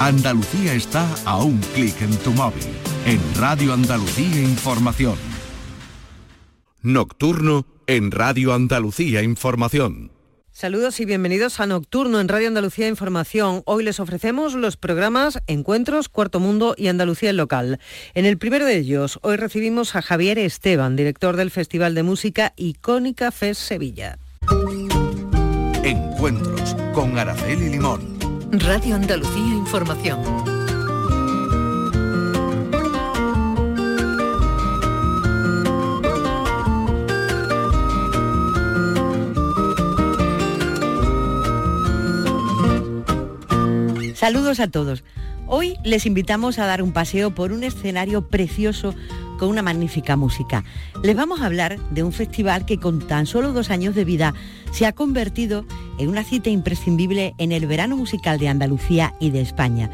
Andalucía está a un clic en tu móvil. En Radio Andalucía Información. Nocturno en Radio Andalucía Información. Saludos y bienvenidos a Nocturno en Radio Andalucía Información. Hoy les ofrecemos los programas Encuentros, Cuarto Mundo y Andalucía en Local. En el primero de ellos, hoy recibimos a Javier Esteban, director del Festival de Música Icónica Fest Sevilla. Encuentros con Araceli Limón. Radio Andalucía Información. Saludos a todos. Hoy les invitamos a dar un paseo por un escenario precioso con una magnífica música. Les vamos a hablar de un festival que con tan solo dos años de vida se ha convertido en una cita imprescindible en el verano musical de Andalucía y de España.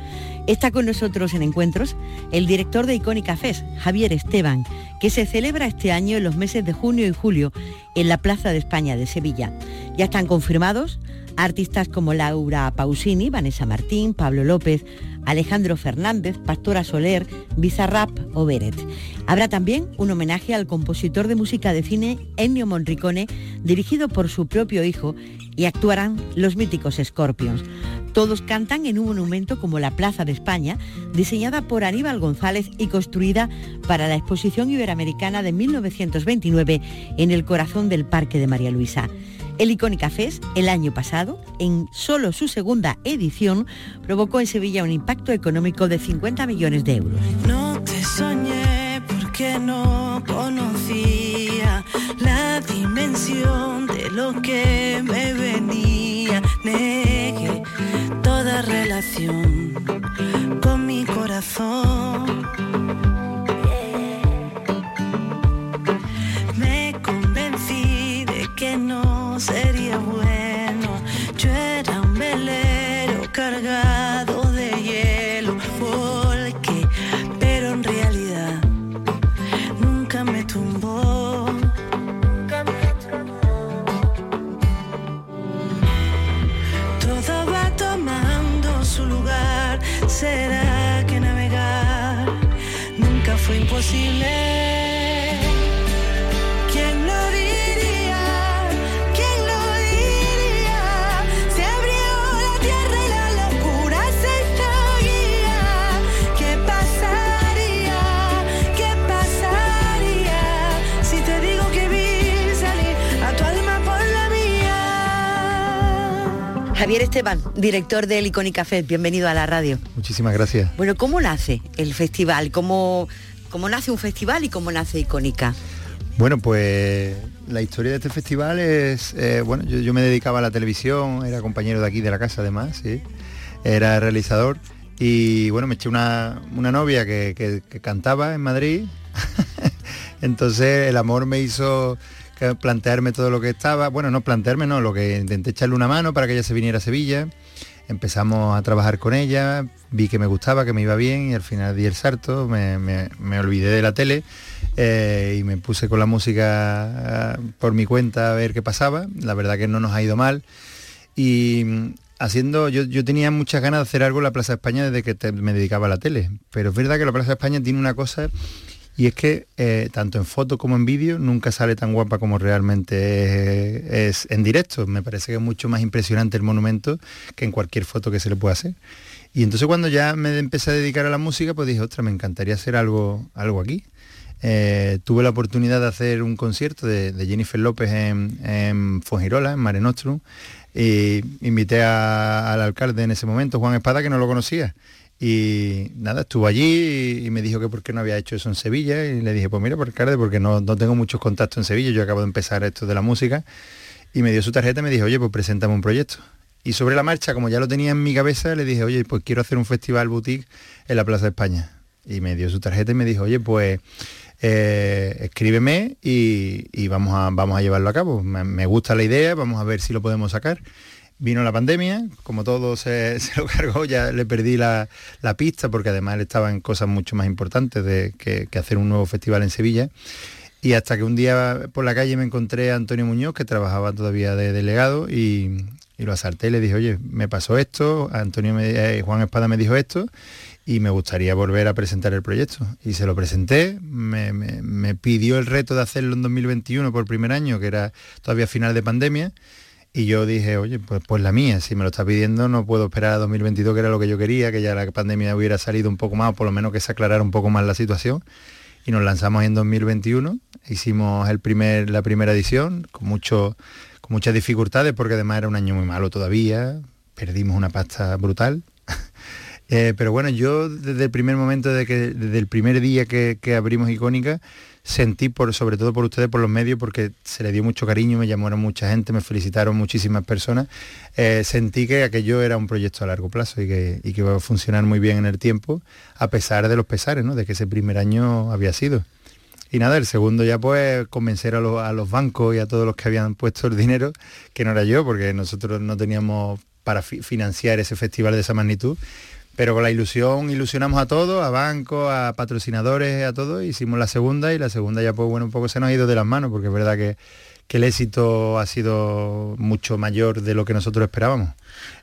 Está con nosotros en encuentros el director de Icónica Fest, Javier Esteban, que se celebra este año en los meses de junio y julio en la Plaza de España de Sevilla. Ya están confirmados Artistas como Laura Pausini, Vanessa Martín, Pablo López, Alejandro Fernández, Pastora Soler, Bizarrap o Beret. Habrá también un homenaje al compositor de música de cine Ennio Monricone, dirigido por su propio hijo, y actuarán los míticos Scorpions. Todos cantan en un monumento como la Plaza de España, diseñada por Aníbal González y construida para la Exposición Iberoamericana de 1929 en el corazón del Parque de María Luisa. El Icónica Fest, el año pasado, en solo su segunda edición, provocó en Sevilla un impacto económico de 50 millones de euros. No te soñé porque no conocía la dimensión de lo que me venía. Negué toda relación con mi corazón. Javier Esteban, director del Icónica Fest, bienvenido a la radio. Muchísimas gracias. Bueno, ¿cómo nace el festival? ¿Cómo, cómo nace un festival y cómo nace Icónica? Bueno, pues la historia de este festival es, eh, bueno, yo, yo me dedicaba a la televisión, era compañero de aquí de la casa además, sí, era realizador y bueno, me eché una, una novia que, que- que cantaba en Madrid, entonces el amor me hizo plantearme todo lo que estaba, bueno, no plantearme, no, lo que intenté echarle una mano para que ella se viniera a Sevilla, empezamos a trabajar con ella, vi que me gustaba, que me iba bien y al final di el salto, me, me- olvidé de la tele eh, y me puse con la música ah, por mi cuenta a ver qué pasaba. La verdad que no nos ha ido mal. Y mm, haciendo, yo, yo tenía muchas ganas de hacer algo en la Plaza España desde que me dedicaba a la tele. Pero es verdad que la Plaza España tiene una cosa y es que eh, tanto en foto como en vídeo nunca sale tan guapa como realmente es, en directo. Me parece que es mucho más impresionante el monumento que en cualquier foto que se le pueda hacer. Y entonces cuando ya me empecé a dedicar a la música, pues dije, ostras, me encantaría hacer algo, algo aquí. Eh, tuve la oportunidad de hacer un concierto de, Jennifer López en, en Fongirola, en Mare Nostrum, y invité al alcalde en ese momento, Juan Espada, que no lo conocía. Y nada, estuvo allí y, me dijo que por qué no había hecho eso en Sevilla. Y le dije, pues mira, por alcalde, porque no, no tengo muchos contactos en Sevilla, yo acabo de empezar esto de la música. Y me dio su tarjeta y me dijo, oye, pues preséntame un proyecto. Y sobre la marcha, como ya lo tenía en mi cabeza, le dije, oye, pues quiero hacer un festival boutique en la Plaza de España. Y me dio su tarjeta y me dijo, oye, pues eh, escríbeme y, y vamos, a, vamos a llevarlo a cabo. Me gusta la idea, vamos a ver si lo podemos sacar. Vino la pandemia, como todo se, lo cargó, ya le perdí la, la pista porque además estaba en cosas mucho más importantes de, que, que hacer un nuevo festival en Sevilla. Y hasta que un día por la calle me encontré a Antonio Muñoz, que trabajaba todavía de delegado, y, Y lo asalté y le dije, oye, me pasó esto, Antonio me- eh, Juan Espada me dijo esto y me gustaría volver a presentar el proyecto. Y se lo presenté, me, me- me pidió el reto de hacerlo en 2021 por primer año, que era todavía final de pandemia. Y yo dije, oye, pues, pues la mía, si me lo está pidiendo no puedo esperar a 2022, que era lo que yo quería, que ya la pandemia hubiera salido un poco más, o por lo menos que se aclarara un poco más la situación. Y nos lanzamos en 2021, hicimos el primer, la primera edición, con, mucho, con muchas dificultades, porque además era un año muy malo todavía, perdimos una pasta brutal. Eh, pero bueno, yo desde el primer momento, de que, desde el primer día que, que abrimos Icónica, sentí, por, sobre todo por ustedes, por los medios, porque se le dio mucho cariño, me llamaron mucha gente, me felicitaron muchísimas personas, eh, sentí que aquello era un proyecto a largo plazo y que, y que iba a funcionar muy bien en el tiempo, a pesar de los pesares, ¿no? de que ese primer año había sido. Y nada, el segundo ya pues convencer a los, a los bancos y a todos los que habían puesto el dinero, que no era yo, porque nosotros no teníamos para fi- financiar ese festival de esa magnitud, pero con la ilusión ilusionamos a todos, a bancos, a patrocinadores, a todos, hicimos la segunda y la segunda ya pues bueno, un poco se nos ha ido de las manos, porque es verdad que, que el éxito ha sido mucho mayor de lo que nosotros esperábamos.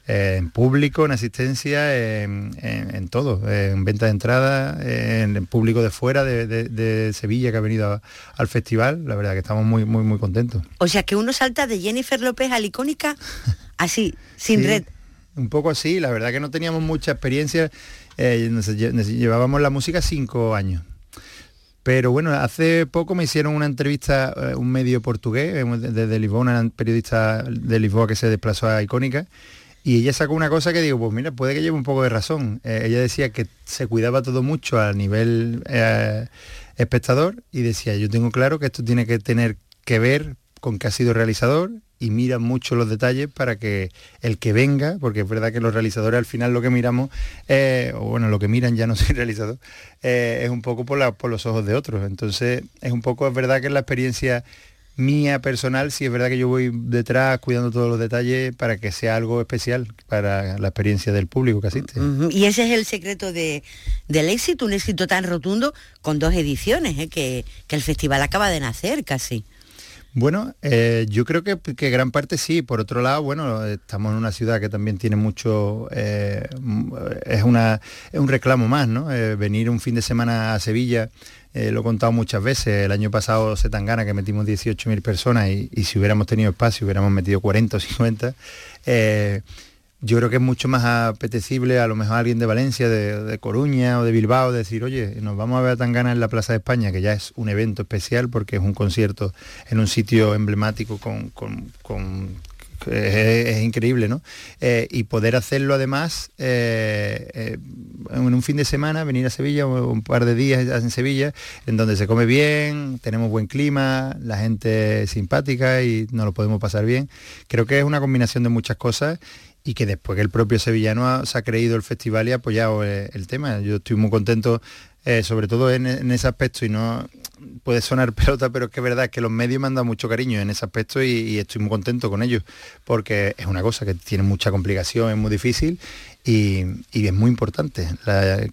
Eh, en público, en asistencia, en, en- en todo, en venta de entradas, en público de fuera de, de- de Sevilla que ha venido a- al festival, la verdad que estamos muy, muy, muy contentos. O sea que uno salta de Jennifer López a la icónica así, sin Sí, red. Un poco así, la verdad que no teníamos mucha experiencia, eh, nos lle- nos llevábamos la música cinco años. Pero bueno, hace poco me hicieron una entrevista, eh, un medio portugués, eh, desde Lisboa, una periodista de Lisboa que se desplazó a Icónica, y ella sacó una cosa que digo, pues mira, puede que lleve un poco de razón. Eh, ella decía que se cuidaba todo mucho a nivel eh, espectador y decía, yo tengo claro que esto tiene que tener que ver con que ha sido realizador y mira mucho los detalles para que el que venga, porque es verdad que los realizadores al final lo que miramos, eh, o bueno, lo que miran ya no soy realizador, eh, es un poco por, la- por los ojos de otros. Entonces es un poco, es verdad que es la experiencia mía personal, sí es verdad que yo voy detrás cuidando todos los detalles para que sea algo especial para la experiencia del público que asiste. Y ese es el secreto de, del éxito, un éxito tan rotundo con dos ediciones, ¿eh? que, que el festival acaba de nacer casi. Bueno, eh, yo creo que, que gran parte sí. Por otro lado, bueno, estamos en una ciudad que también tiene mucho, eh, es, una, es un reclamo más, ¿no? Eh, venir un fin de semana a Sevilla, lo he contado muchas veces, el año pasado se tan gana que metimos 18.000 personas y, y si hubiéramos tenido espacio hubiéramos metido 40 o 50. Yo creo que es mucho más apetecible a lo mejor alguien de Valencia, de, de Coruña o de Bilbao, decir, oye, nos vamos a ver a Tangana en la Plaza de España, que ya es un evento especial porque es un concierto en un sitio emblemático con... con- con- es, increíble, ¿no? Eh, y poder hacerlo además eh, eh, en un fin de semana, venir a Sevilla, un par de días en Sevilla, en donde se come bien, tenemos buen clima, la gente es simpática y nos lo podemos pasar bien. Creo que es una combinación de muchas cosas y que después que el propio sevillano se ha creído el festival y ha apoyado eh, el tema. Yo estoy muy contento, eh, sobre todo en, en ese aspecto, y no puede sonar pelota, pero es que es verdad que los medios me han dado mucho cariño en ese aspecto y estoy muy contento con ellos, porque es una cosa que tiene mucha complicación, es muy difícil y, es muy importante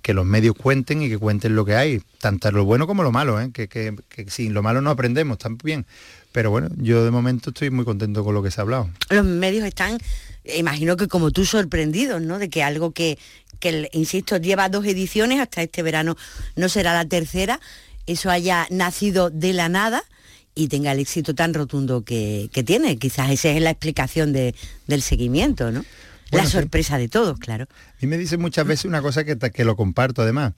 que los medios cuenten y que cuenten lo que hay, tanto lo bueno como lo malo, ¿eh? que, sin lo malo no aprendemos también. Pero bueno, yo de momento estoy muy contento con lo que se ha hablado. Los medios están, imagino que como tú, sorprendidos, ¿no? De que algo que, que insisto, lleva dos ediciones, hasta este verano no será la tercera, eso haya nacido de la nada y tenga el éxito tan rotundo que, que tiene. Quizás esa es la explicación de- del seguimiento, ¿no? Bueno, la sí. sorpresa de todos, claro. A mí me dicen muchas veces una cosa que, que lo comparto además,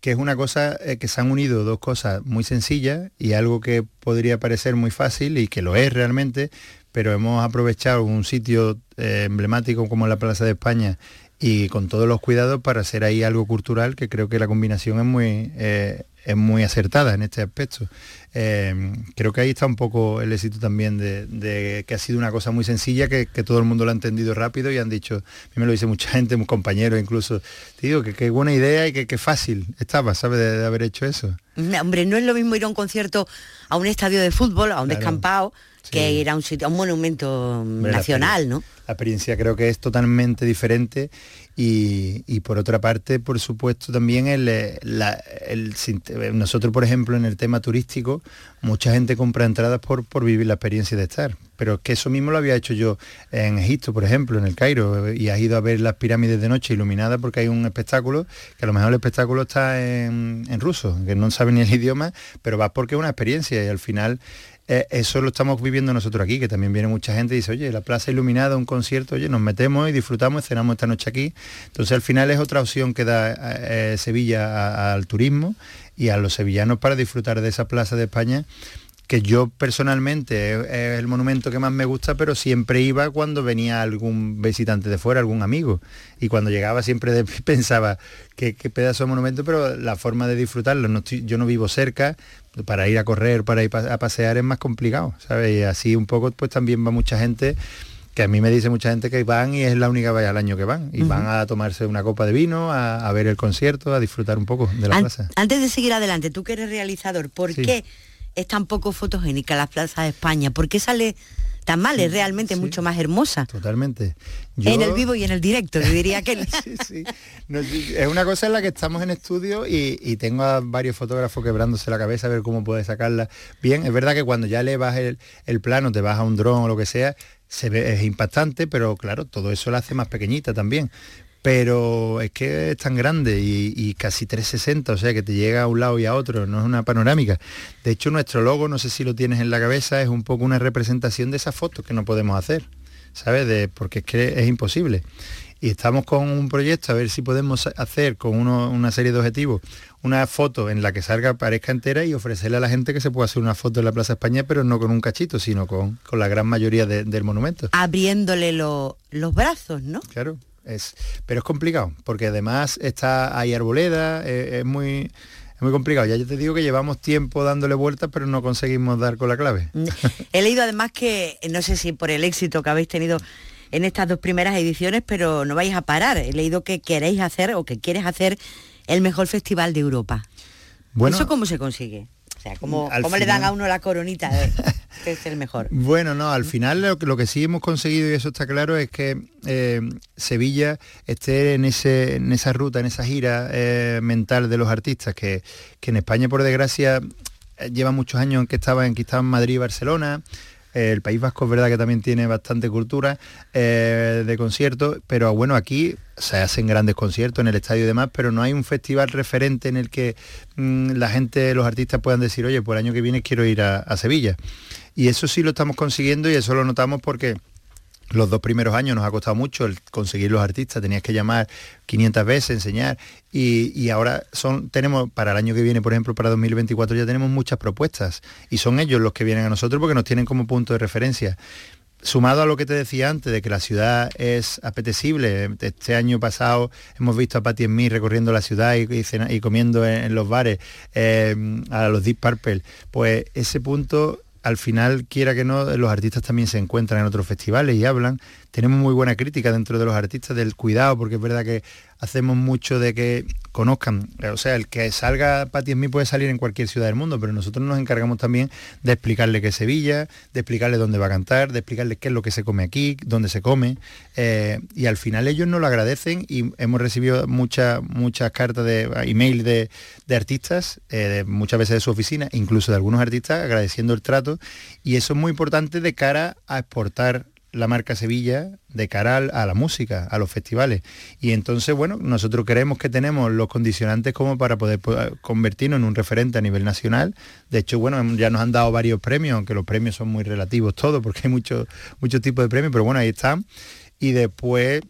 que es una cosa eh, que se han unido dos cosas muy sencillas y algo que podría parecer muy fácil y que lo es realmente, pero hemos aprovechado un sitio eh, emblemático como la Plaza de España y con todos los cuidados para hacer ahí algo cultural que creo que la combinación es muy, eh, es muy acertada en este aspecto. Eh, creo que ahí está un poco el éxito también de, de que ha sido una cosa muy sencilla, que, que todo el mundo lo ha entendido rápido y han dicho, a mí me lo dice mucha gente, mis compañeros incluso, te digo que qué buena idea y que qué fácil estaba, ¿sabes? De, de haber hecho eso. No, Hombre, no es lo mismo ir a un concierto a un estadio de fútbol, a un Claro. descampado, que ir a un sitio, a un monumento la nacional, ¿no? La experiencia creo que es totalmente diferente y, y por otra parte, por supuesto, también el, eh, la- el eh, nosotros, por ejemplo, en el tema turístico, mucha gente compra entradas por, por vivir la experiencia de estar. Pero es que eso mismo lo había hecho yo en Egipto, por ejemplo, en el Cairo, eh, y has ido a ver las pirámides de noche iluminadas porque hay un espectáculo, que a lo mejor el espectáculo está en, en ruso, que no sabe ni el idioma, pero vas porque es una experiencia y al final eh, eso lo estamos viviendo nosotros aquí, que también viene mucha gente y dice, oye, la plaza iluminada, un concierto, oye, nos metemos y disfrutamos, cenamos esta noche aquí. Entonces al final es otra opción que da eh, Sevilla al turismo y a los sevillanos para disfrutar de esa plaza de España que yo personalmente es, el monumento que más me gusta, pero siempre iba cuando venía algún visitante de fuera, algún amigo. Y cuando llegaba siempre de- pensaba que qué pedazo de monumento, pero la forma de disfrutarlo, no estoy- yo no vivo cerca, para ir a correr, para ir a pasear es más complicado, ¿sabes? Y así un poco pues también va mucha gente que a mí me dice mucha gente que van y es la única vez al año que van y van a tomarse una copa de vino, a, a ver el concierto, a disfrutar un poco de la An- plaza. Antes de seguir adelante, tú que eres realizador, ¿por Sí. qué es tan poco fotogénica la plaza de España? ¿Por qué sale tan mal? Es realmente sí. mucho más hermosa. Totalmente. En el vivo y en el directo, yo diría que... Sí. No, es una cosa en la que estamos en estudio y, y tengo a varios fotógrafos quebrándose la cabeza a ver cómo puede sacarla bien. Es verdad que cuando ya le vas el, el plano, te vas a un dron o lo que sea, se ve, es impactante, pero claro, todo eso la hace más pequeñita también. Pero es que es tan grande y, y casi 360, o sea que te llega a un lado y a otro, no es una panorámica. De hecho, nuestro logo, no sé si lo tienes en la cabeza, es un poco una representación de esas fotos que no podemos hacer. ¿sabes? De, porque es que es imposible. Y estamos con un proyecto a ver si podemos hacer con uno- una serie de objetivos una foto en la que salga, parezca entera y ofrecerle a la gente que se pueda hacer una foto en la Plaza España, pero no con un cachito, sino con, con la gran mayoría de- del monumento. Abriéndole lo- los brazos, ¿no? Claro, es, pero es complicado, porque además está hay arboleda, eh, es muy es muy complicado. Ya yo te digo que llevamos tiempo dándole vueltas, pero no conseguimos dar con la clave. He leído además que, no sé si por el éxito que habéis tenido en estas dos primeras ediciones, pero no vais a parar. He leído que queréis hacer o que quieres hacer el mejor festival de Europa. Bueno, ¿Eso cómo se consigue? O sea, ¿cómo, le dan a uno la coronita de que es el mejor? Bueno, no, al final lo, que- lo que sí hemos conseguido, y eso está claro, es que eh, Sevilla esté en, ese, en esa ruta, en esa gira eh, mental de los artistas, que, que en España, por desgracia, eh, lleva muchos años en que estaba en, que estaba en Madrid y Barcelona. El País Vasco es verdad que también tiene bastante cultura eh, de conciertos, pero bueno, aquí se hacen grandes conciertos en el estadio y demás, pero no hay un festival referente en el que mm, la gente, los artistas puedan decir, oye, pues el año que viene quiero ir a, a Sevilla. Y eso sí lo estamos consiguiendo y eso lo notamos porque los dos primeros años nos ha costado mucho el conseguir los artistas, tenías que llamar 500 veces, enseñar, y, y ahora son, tenemos, para el año que viene, por ejemplo, para 2024 ya tenemos muchas propuestas, y son ellos los que vienen a nosotros porque nos tienen como punto de referencia. Sumado a lo que te decía antes, de que la ciudad es apetecible, este año pasado hemos visto a Patti en mí recorriendo la ciudad y, y comiendo en, en los bares, eh, a los Deep Purple, pues ese punto al final, quiera que no, los artistas también se encuentran en otros festivales y hablan. Tenemos muy buena crítica dentro de los artistas del cuidado, porque es verdad que hacemos mucho de que conozcan. O sea, el que salga Patti en mí puede salir en cualquier ciudad del mundo, pero nosotros nos encargamos también de explicarle qué es Sevilla, de explicarle dónde va a cantar, de explicarle qué es lo que se come aquí, dónde se come. eh, y al final ellos nos lo agradecen y hemos recibido muchas muchas cartas de email de, de artistas, eh, muchas veces de su oficina, incluso de algunos artistas agradeciendo el trato. Y eso es muy importante de cara a exportar la marca Sevilla de cara a la música, a los festivales. Y entonces, bueno, nosotros creemos que tenemos los condicionantes como para poder po- convertirnos en un referente a nivel nacional. De hecho, bueno, ya nos han dado varios premios, aunque los premios son muy relativos todos, porque hay muchos muchos tipos de premios, pero bueno, ahí están. Y después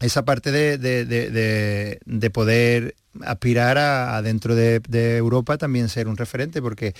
esa parte de, de- de- de- de poder aspirar a, a dentro de, de Europa también ser un referente, porque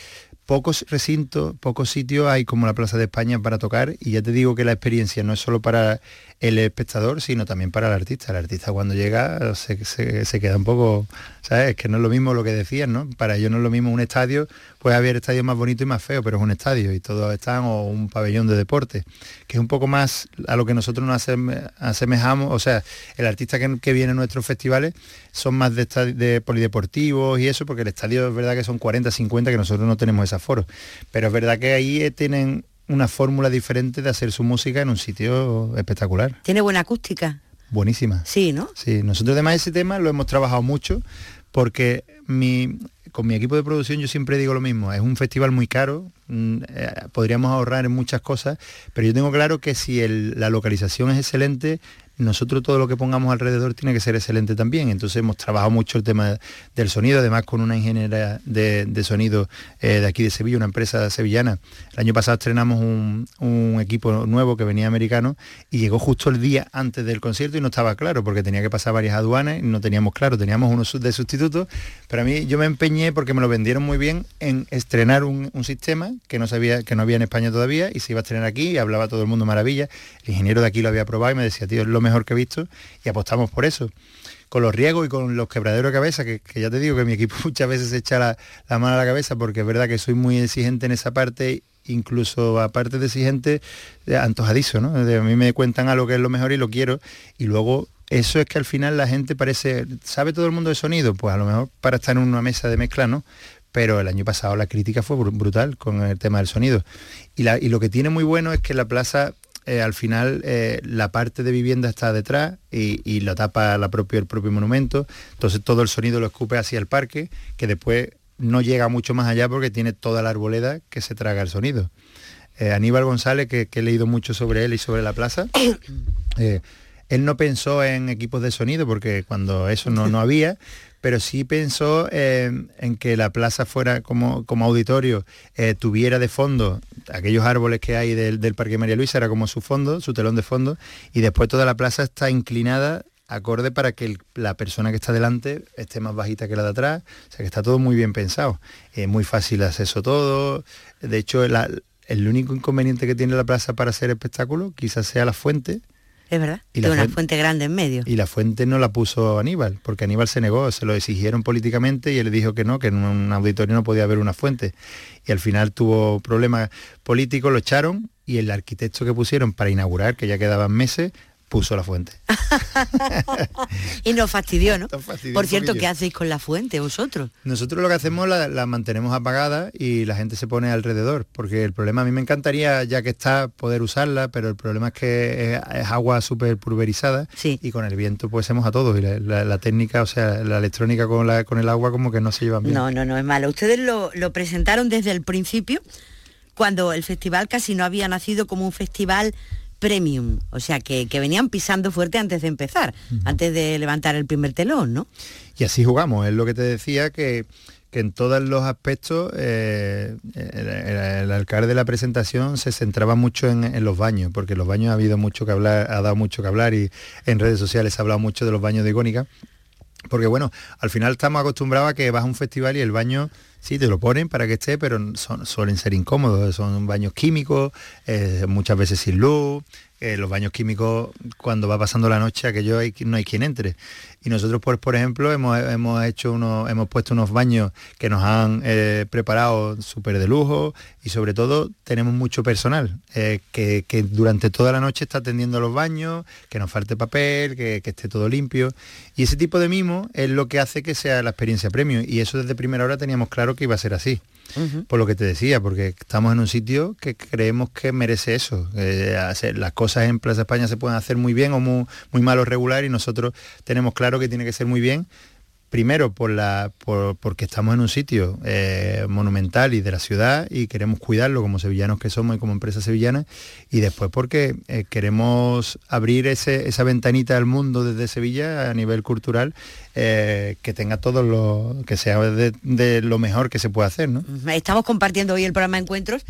pocos recintos, pocos sitios hay como la Plaza de España para tocar y ya te digo que la experiencia no es solo para el espectador, sino también para el artista. El artista cuando llega se, se- queda un poco, ¿sabes? Es que no es lo mismo lo que decían, ¿no? Para ellos no es lo mismo un estadio, puede haber estadios más bonitos y más feos, pero es un estadio y todos están, o un pabellón de deporte, que es un poco más a lo que nosotros nos aseme- asemejamos, o sea, el artista que, que viene a nuestros festivales son más de, de polideportivos y eso, porque el estadio es verdad que son 40, 50, que nosotros no tenemos ese aforo. Pero es verdad que ahí eh, tienen una fórmula diferente de hacer su música en un sitio espectacular, Tiene buena acústica. buenísima. Sí, ¿no? Sí, nosotros además ese tema lo hemos trabajado mucho porque mi, con mi equipo de producción yo siempre digo lo mismo, es un festival muy caro, mm, eh, podríamos ahorrar en muchas cosas, pero yo tengo claro que si el- la localización es excelente, nosotros todo lo que pongamos alrededor tiene que ser excelente también. Entonces hemos trabajado mucho el tema del sonido, además con una ingeniera de, sonido eh, de aquí de Sevilla, una empresa sevillana. El año pasado estrenamos un, equipo nuevo que venía americano y llegó justo el día antes del concierto y no estaba claro porque tenía que pasar varias aduanas y no teníamos claro, teníamos uno su- de sustitutos, pero a mí yo me empeñé porque me lo vendieron muy bien en estrenar un, un sistema que no sabía, que no había en España todavía y se iba a estrenar aquí y hablaba todo el mundo maravilla. El ingeniero de aquí lo había probado y me decía, tío, es lo mejor que he visto y apostamos por eso. Con los riegos y con los quebraderos de cabeza, que, ya te digo que mi equipo muchas veces se echa la, mano a la cabeza porque es verdad que soy muy exigente en esa parte incluso aparte de exigente, eh, antojadizo, ¿no? De- a mí me cuentan algo que es lo mejor y lo quiero y luego eso es que al final la gente parece, ¿sabe todo el mundo de sonido? Pues a lo mejor para estar en una mesa de mezcla, ¿no? Pero el año pasado la crítica fue bru- brutal con el tema del sonido. Y, la- y lo que tiene muy bueno es que la plaza, eh, al final, eh, la parte de vivienda está detrás y, y lo tapa la propio, el propio monumento. Entonces todo el sonido lo escupe hacia el parque, que después no llega mucho más allá porque tiene toda la arboleda que se traga el sonido. Eh, Aníbal González, que, que he leído mucho sobre él y sobre la plaza, él no pensó en equipos de sonido porque cuando eso no, no había, pero sí pensó eh, en que la plaza fuera como, como auditorio, eh, tuviera de fondo aquellos árboles que hay del, del Parque María Luisa, era como su fondo, su telón de fondo, y después toda la plaza está inclinada acorde para que la persona que está delante esté más bajita que la de atrás, o sea que está todo muy bien pensado, es muy fácil acceso todo, de hecho el único inconveniente que tiene la plaza para hacer espectáculo quizás sea la fuente, Es verdad. Y una fuente- fuente grande en medio. y la fuente no la puso Aníbal, porque Aníbal se negó, se lo exigieron políticamente y él dijo que no, que en un auditorio no podía haber una fuente. Y al final tuvo problemas políticos, lo echaron y el arquitecto que pusieron para inaugurar, que ya quedaban meses, puso la fuente. Y nos fastidió, ¿no? Nos fastidió Por cierto. ¿qué hacéis con la fuente vosotros? Nosotros lo que hacemos la, la mantenemos apagada y la gente se pone alrededor, porque el problema, a mí me encantaría, ya que está, poder usarla, pero el problema es que es, es agua súper pulverizada Sí. y con el viento pues hacemos a todos y la, la- la técnica, o sea, la electrónica con, la, con el agua como que no se llevan bien. No, no, no es malo. Ustedes lo, lo presentaron desde el principio, cuando el festival casi no había nacido como un festival premium, o sea, que, que venían pisando fuerte antes de empezar, antes de levantar el primer telón, ¿no? Y así jugamos, es lo que te decía, que, que en todos los aspectos eh, el, el- el alcalde de la presentación se centraba mucho en, en los baños, porque los baños ha habido mucho que hablar, ha dado mucho que hablar y en redes sociales se ha hablado mucho de los baños de Icónica. Porque bueno, al final estamos acostumbrados a que vas a un festival y el baño sí te lo ponen para que esté, pero suelen ser incómodos, son baños químicos, eh, muchas veces sin luz, eh, los baños químicos cuando va pasando la noche aquello hay, no hay quien entre. Y nosotros pues por ejemplo hemos, hemos hecho unos, hemos puesto unos baños que nos han eh, preparado súper de lujo y sobre todo tenemos mucho personal eh, que, que durante toda la noche está atendiendo los baños, que nos falte papel, que, que esté todo limpio. Y ese tipo de mimo es lo que hace que sea la experiencia premium. Y eso desde primera hora teníamos claro que iba a ser así. Por lo que te decía, porque estamos en un sitio que creemos que merece eso. Eh, hacer- las cosas en Plaza España se pueden hacer muy bien o muy, muy mal o regular y nosotros tenemos claro que tiene que ser muy bien. Primero por la, por- porque estamos en un sitio eh, monumental y de la ciudad y queremos cuidarlo como sevillanos que somos y como empresa sevillana y después porque eh, queremos abrir ese- esa ventanita al mundo desde Sevilla a nivel cultural eh, que tenga todo lo que sea de, lo mejor que se puede hacer, ¿no? Estamos compartiendo hoy el programa Encuentros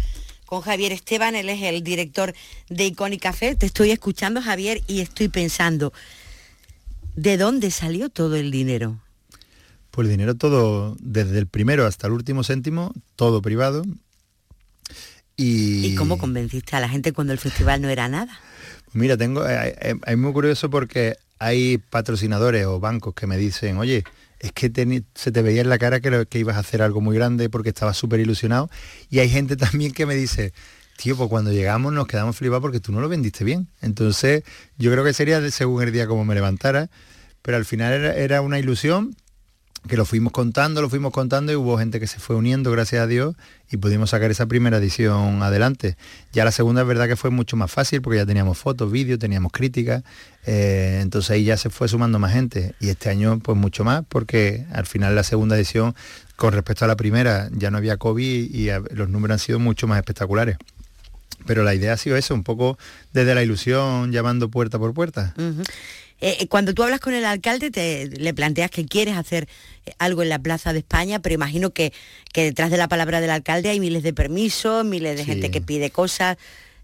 con Javier Esteban, él es el director de Iconic Café. Te estoy escuchando, Javier, y estoy pensando, ¿de dónde salió todo el dinero? Pues el dinero todo, desde el primero hasta el último céntimo, todo privado. Y, ¿Y cómo convenciste a la gente cuando el festival no era nada? Mira, tengo, eh, eh, es muy curioso porque hay patrocinadores o bancos que me dicen, oye, es que se te veía en la cara que, lo- que ibas a hacer algo muy grande porque estabas súper ilusionado. Y hay gente también que me dice, tío, pues cuando llegamos nos quedamos flipados porque tú no lo vendiste bien. Entonces, yo creo que sería de- según el día como me levantara, pero al final era, era una ilusión que lo fuimos contando, lo fuimos contando y hubo gente que se fue uniendo, gracias a Dios, y pudimos sacar esa primera edición adelante. Ya la segunda es verdad que fue mucho más fácil porque ya teníamos fotos, vídeos, teníamos críticas, eh, entonces ahí ya se fue sumando más gente. Y este año pues mucho más porque al final la segunda edición, con respecto a la primera, ya no había COVID y los números han sido mucho más espectaculares. Pero la idea ha sido eso, un poco desde la ilusión, llamando puerta por puerta. Eh, cuando tú hablas con el alcalde, te, le planteas que quieres hacer eh, algo en la Plaza de España, pero imagino que, que detrás de la palabra del alcalde hay miles de permisos, miles de Sí. gente que pide cosas.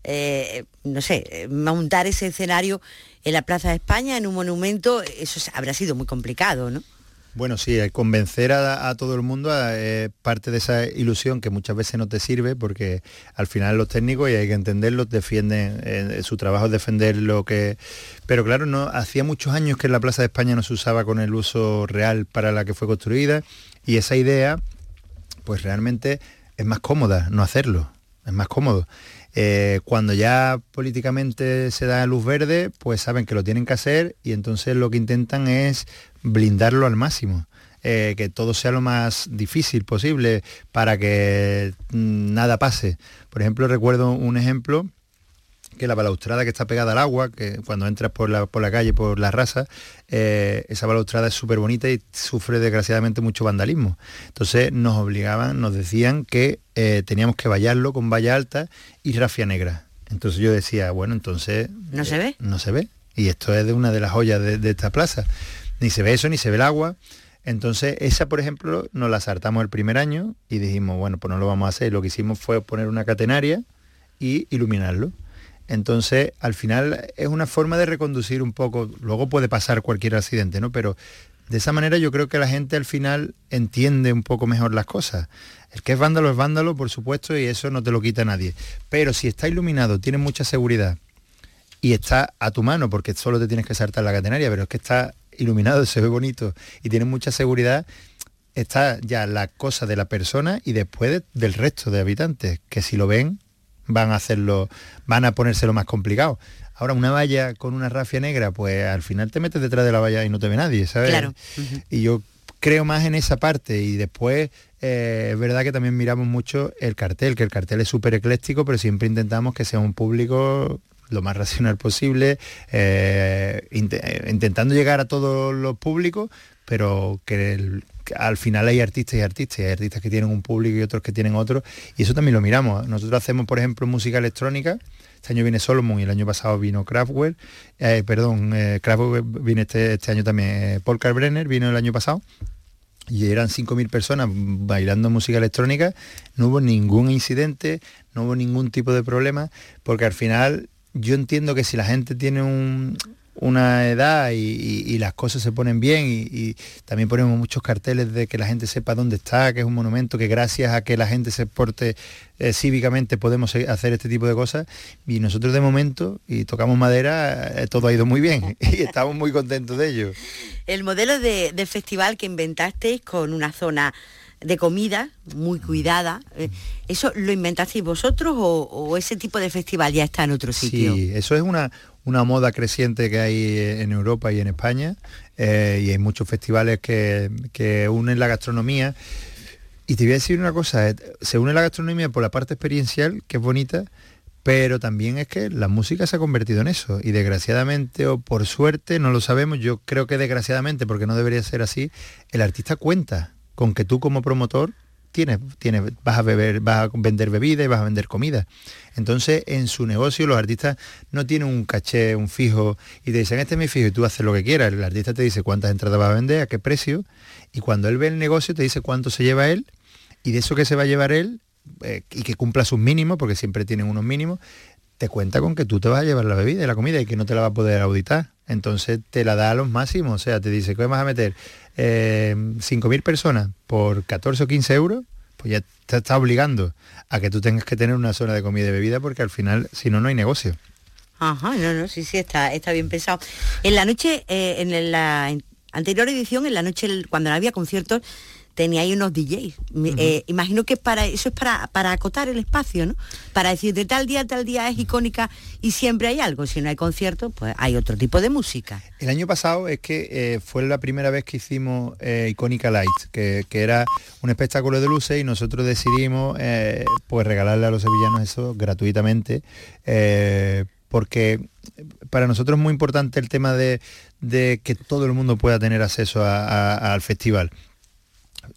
eh, no sé, eh, montar ese escenario en la Plaza de España, en un monumento, eso habrá sido muy complicado, ¿no? Bueno, sí, convencer a, todo el mundo es parte de esa ilusión que muchas veces no te sirve porque al final los técnicos, y hay que entenderlos, defienden, eh, su trabajo es defender lo que... Pero claro, no hacía muchos años que la Plaza de España no se usaba con el uso real para la que fue construida y esa idea, pues realmente es más cómoda no hacerlo, es más cómodo. Eh, cuando ya políticamente se da luz verde, pues saben que lo tienen que hacer y entonces lo que intentan es blindarlo al máximo. eh, que todo sea lo más difícil posible para que mm, nada pase. Por ejemplo, recuerdo un ejemplo que la balaustrada que está pegada al agua, que cuando entras por la, por la calle, por la raza, eh, esa balaustrada es súper bonita y sufre desgraciadamente mucho vandalismo. Entonces nos obligaban, nos decían que eh, teníamos que vallarlo con valla alta y rafia negra. Entonces yo decía, bueno, entonces... ¿No se ve? No se ve. Y esto es de una de las joyas de, de esta plaza. Ni se ve eso, ni se ve el agua. Entonces, esa, por ejemplo, nos la saltamos el primer año y dijimos, bueno, pues no lo vamos a hacer. Lo que hicimos fue poner una catenaria y iluminarlo. Entonces, al final es una forma de reconducir un poco, luego puede pasar cualquier accidente, ¿no? Pero de esa manera yo creo que la gente al final entiende un poco mejor las cosas. El que es vándalo es vándalo, por supuesto, y eso no te lo quita nadie. Pero si está iluminado, tiene mucha seguridad y está a tu mano, porque solo te tienes que saltar la catenaria, pero es que está iluminado, se ve bonito y tiene mucha seguridad, está ya la cosa de la persona y después de- del resto de habitantes, que si lo ven van a hacerlo, van a ponérselo más complicado. Ahora una valla con una rafia negra, pues al final te metes detrás de la valla y no te ve nadie, ¿sabes? Claro. Y yo creo más en esa parte y después eh, es verdad que también miramos mucho el cartel, que el cartel es súper ecléctico, pero siempre intentamos que sea un público lo más racional posible, eh, eh, intentando llegar a todos los públicos, pero que, al final hay artistas y artistas, hay artistas que tienen un público y otros que tienen otro, y eso también lo miramos. Nosotros hacemos, por ejemplo, música electrónica, este año viene Solomon y el año pasado vino Kraftwerk, eh, perdón, eh, Kraftwerk viene este, este año también, eh, Paul Kalkbrenner vino el año pasado, y eran 5.000 personas bailando música electrónica, no hubo ningún incidente, no hubo ningún tipo de problema, porque al final yo entiendo que si la gente tiene un- una edad y, y- y las cosas se ponen bien y, y también ponemos muchos carteles de que la gente sepa dónde está, que es un monumento, que gracias a que la gente se porte eh, cívicamente podemos hacer este tipo de cosas y nosotros de momento, y tocamos madera, eh, todo ha ido muy bien y estamos muy contentos de ello. El modelo de, de festival que inventasteis con una zona de comida muy cuidada, eh, ¿eso lo inventasteis vosotros o, o ese tipo de festival ya está en otro sitio? Sí, eso es una, una moda creciente que hay en Europa y en España eh, y hay muchos festivales que, que unen la gastronomía. Y te voy a decir una cosa, eh, se une la gastronomía por la parte experiencial, que es bonita, pero también es que la música se ha convertido en eso y desgraciadamente o por suerte, no lo sabemos, yo creo que desgraciadamente, porque no debería ser así, el artista cuenta con que tú como promotor tienes, tienes, vas a beber, vas a vender bebida y vas a vender comida. Entonces, en su negocio los artistas no tienen un caché, un fijo, y te dicen, este es mi fijo, y tú haces lo que quieras. El artista te dice cuántas entradas va a vender, a qué precio, y cuando él ve el negocio te dice cuánto se lleva él, y de eso que se va a llevar él, eh, y que cumpla sus mínimos, porque siempre tienen unos mínimos, te cuenta con que tú te vas a llevar la bebida y la comida y que no te la va a poder auditar. Entonces te la da a los máximos, o sea, te dice que vas a meter eh, 5.000 personas por 14 o 15 euros, pues ya te está obligando a que tú tengas que tener una zona de comida y bebida porque al final, si no, no hay negocio. Ajá, no, no, sí, sí, está, está bien pensado. En la noche, eh, en la anterior edición, en la noche, cuando no había conciertos, teníais unos DJs. Eh, imagino que para eso es para, para acotar el espacio, ¿no? Para decir de tal día a tal día es icónica y siempre hay algo. Si no hay concierto, pues hay otro tipo de música. El año pasado es que eh, fue la primera vez que hicimos eh, Icónica Lights, que, que era un espectáculo de luces y nosotros decidimos pues regalarle a los sevillanos eso gratuitamente, porque para nosotros es muy importante el tema de, de que todo el mundo pueda tener acceso a- a- al festival.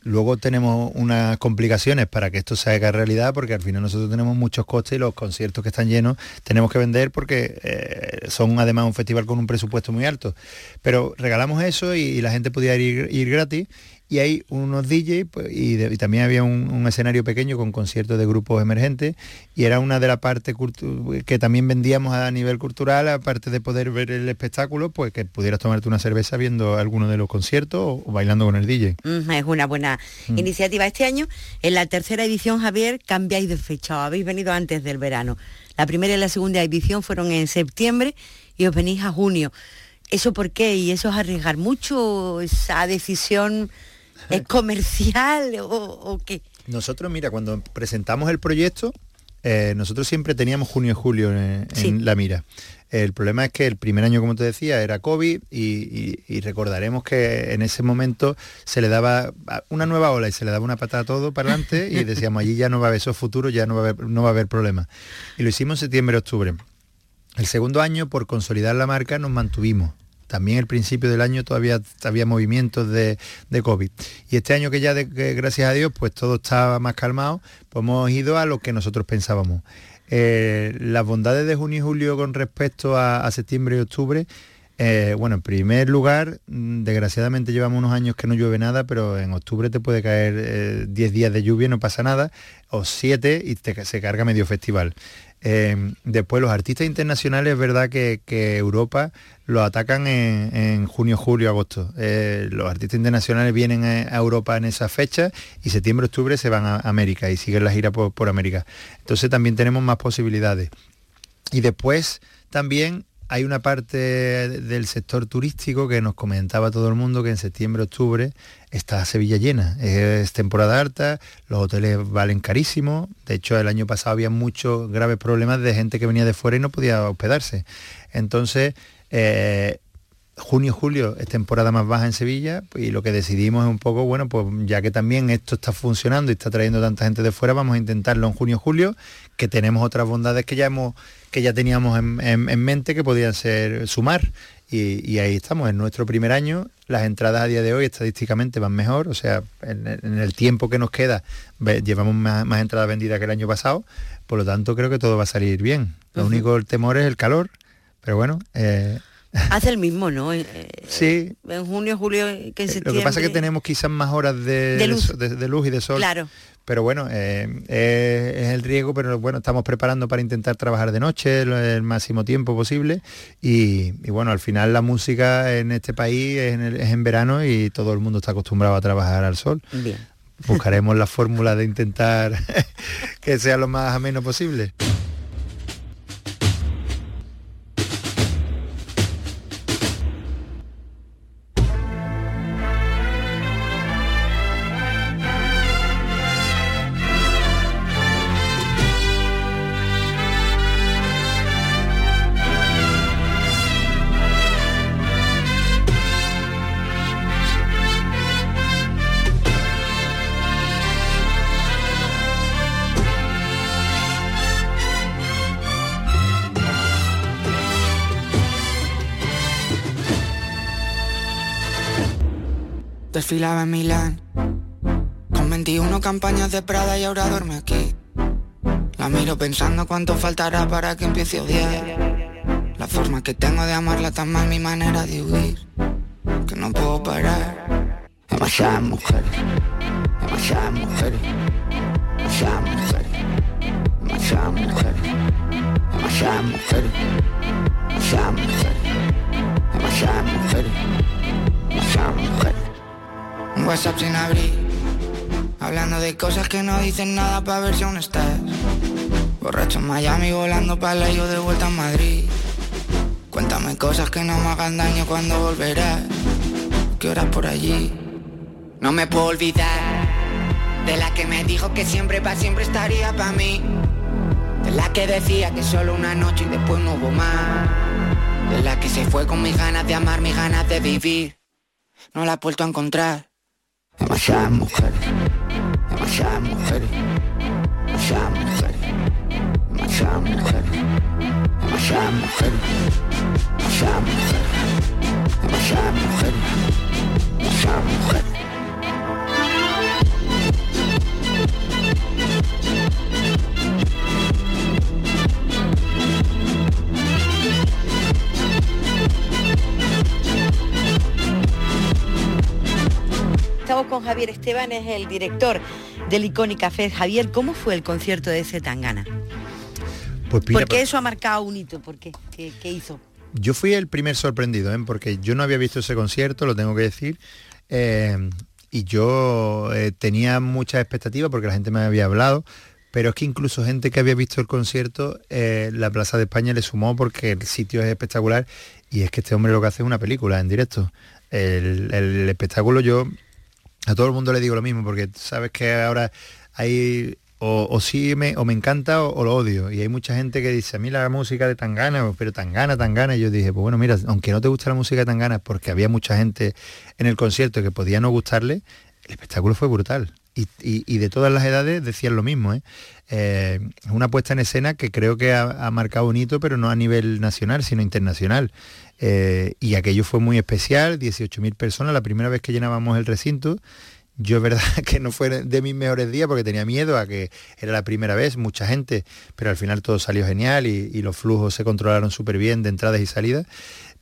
Luego tenemos unas complicaciones para que esto se haga realidad, porque al final nosotros tenemos muchos costes y los conciertos que están llenos tenemos que vender porque eh, son además un festival con un presupuesto muy alto. Pero regalamos eso y, y la gente podía ir, ir gratis y hay unos DJs pues, y, de- y también había un, un escenario pequeño con conciertos de grupos emergentes y era una de las partes cultu- que también vendíamos a nivel cultural, aparte de poder ver el espectáculo, pues que pudieras tomarte una cerveza viendo alguno de los conciertos o- o bailando con el DJ. Mm, Es una buena iniciativa. Este año, en la tercera edición, Javier, cambiáis de fecha. Habéis venido antes del verano. La primera y la segunda edición fueron en septiembre y os venís a junio. ¿Eso por qué? ¿Y eso es arriesgar mucho? ¿Esa decisión es comercial o, o qué? Nosotros, mira, cuando presentamos el proyecto, eh, nosotros siempre teníamos junio y julio en, la mira. El problema es que el primer año, como te decía, era COVID y, y- y recordaremos que en ese momento se le daba una nueva ola y se le daba una patada a todo para adelante y decíamos, allí ya no va a haber esos futuros, ya no va a haber, no va a haber problema. Y lo hicimos en septiembre, octubre. El segundo año, por consolidar la marca, nos mantuvimos. También el principio del año todavía había movimientos de, COVID. Y este año que ya, gracias a Dios, pues todo estaba más calmado, pues hemos ido a lo que nosotros pensábamos. Eh, las bondades de junio y julio con respecto a, septiembre y octubre, eh, bueno, en primer lugar, mm, desgraciadamente llevamos unos años que no llueve nada, pero en octubre te puede caer eh, 10 días de lluvia y no pasa nada, o 7 y te- se carga medio festival. Eh, después los artistas internacionales es verdad que, que Europa los atacan en, junio, julio, agosto. Eh, los artistas internacionales vienen a a Europa en esa fecha y septiembre, octubre se van a América y siguen la gira por, por América. Entonces también tenemos más posibilidades. Y después también hay una parte del sector turístico que nos comentaba todo el mundo que en septiembre, octubre está Sevilla llena. Es temporada alta, los hoteles valen carísimo. De hecho, el año pasado había muchos graves problemas de gente que venía de fuera y no podía hospedarse. Entonces, eh, junio, julio es temporada más baja en Sevilla y lo que decidimos es un poco, bueno, pues ya que también esto está funcionando y está trayendo tanta gente de fuera, vamos a intentarlo en junio, julio, que tenemos otras bondades que ya hemos, que ya teníamos en, en- en mente que podían ser sumar. Y, y ahí estamos, en nuestro primer año, las entradas a día de hoy estadísticamente van mejor, o sea, en, en el tiempo que nos queda llevamos más, más entradas vendidas que el año pasado, por lo tanto creo que todo va a salir bien. Lo único el temor es el calor, pero bueno, eh, Hace el mismo, ¿no? Eh, eh, sí, En junio, julio, que en Eh. Lo que pasa es que tenemos quizás más horas de, De luz. de- de luz y de sol. Claro. Pero bueno, eh, eh, es el riesgo, pero bueno, estamos preparando para intentar trabajar de noche el máximo tiempo posible. Y, y bueno, al final la música en este país es en, el- es en verano y todo el mundo está acostumbrado a trabajar al sol. Bien. Buscaremos la fórmula de intentar que sea lo más ameno posible. desfilaba en Milán. Con 21 campañas de Prada y ahora duerme aquí. La miro pensando cuánto faltará para que empiece a odiar. La forma que tengo de amarla tan mal, mi manera de huir. Que no puedo parar. Demasiadas mujeres, demasiadas mujeres, demasiadas mujeres, demasiadas mujeres, demasiadas mujeres, demasiadas mujeres, demasiadas mujeres, demasiadas mujeres un WhatsApp sin abrir Hablando de cosas que no dicen nada para ver si aún estás Borracho en Miami volando para la yo de vuelta a Madrid Cuéntame cosas que no me hagan daño cuando volverás ¿Qué horas por allí? No me puedo olvidar de la que me dijo que siempre para siempre estaría para mí. De la que decía que solo una noche y después no hubo más. De la que se fue con mis ganas de amar, mis ganas de vivir. No la he vuelto a encontrar. Demasiadas mujeres, demasiadas mujeres, demasiadas mujeres, demasiadas mujeres, demasiadas mujeres, demasiadas mujeres, demasiadas mujeres, demasiadas mujeres. Estamos con Javier Esteban, es el director del Icónica Fest. Javier, ¿cómo fue el concierto de ese Tangana? Pues mira, ¿Por qué pues, eso ha marcado un hito? ¿Por qué? ¿Qué, qué hizo? yo fui el primer sorprendido, ¿eh? porque yo no había visto ese concierto, lo tengo que decir. eh, y yo eh, tenía muchas expectativas porque la gente me había hablado, pero es que incluso gente que había visto el concierto, eh, la Plaza de España le sumó porque el sitio es espectacular y es que este hombre lo que hace es una película en directo. El, el espectáculo yo a todo el mundo le digo lo mismo porque sabes que ahora hay o, sí me, o me encanta o, o lo odio. Y hay mucha gente que dice a mí la música de Tangana pero Tangana Tangana y yo dije pues bueno mira aunque no te gusta la música de Tangana porque había mucha gente en el concierto que podía no gustarle el espectáculo fue brutal y, de todas las edades decían lo mismo ¿eh? Eh, una puesta en escena que creo que ha, marcado un hito pero no a nivel nacional sino internacional Eh, y aquello fue muy especial 18.000 personas la primera vez que llenábamos el recinto yo es verdad que no fue de mis mejores días porque tenía miedo a que era la primera vez, mucha gente, pero al final todo salió genial y, los flujos se controlaron súper bien de entradas y salidas,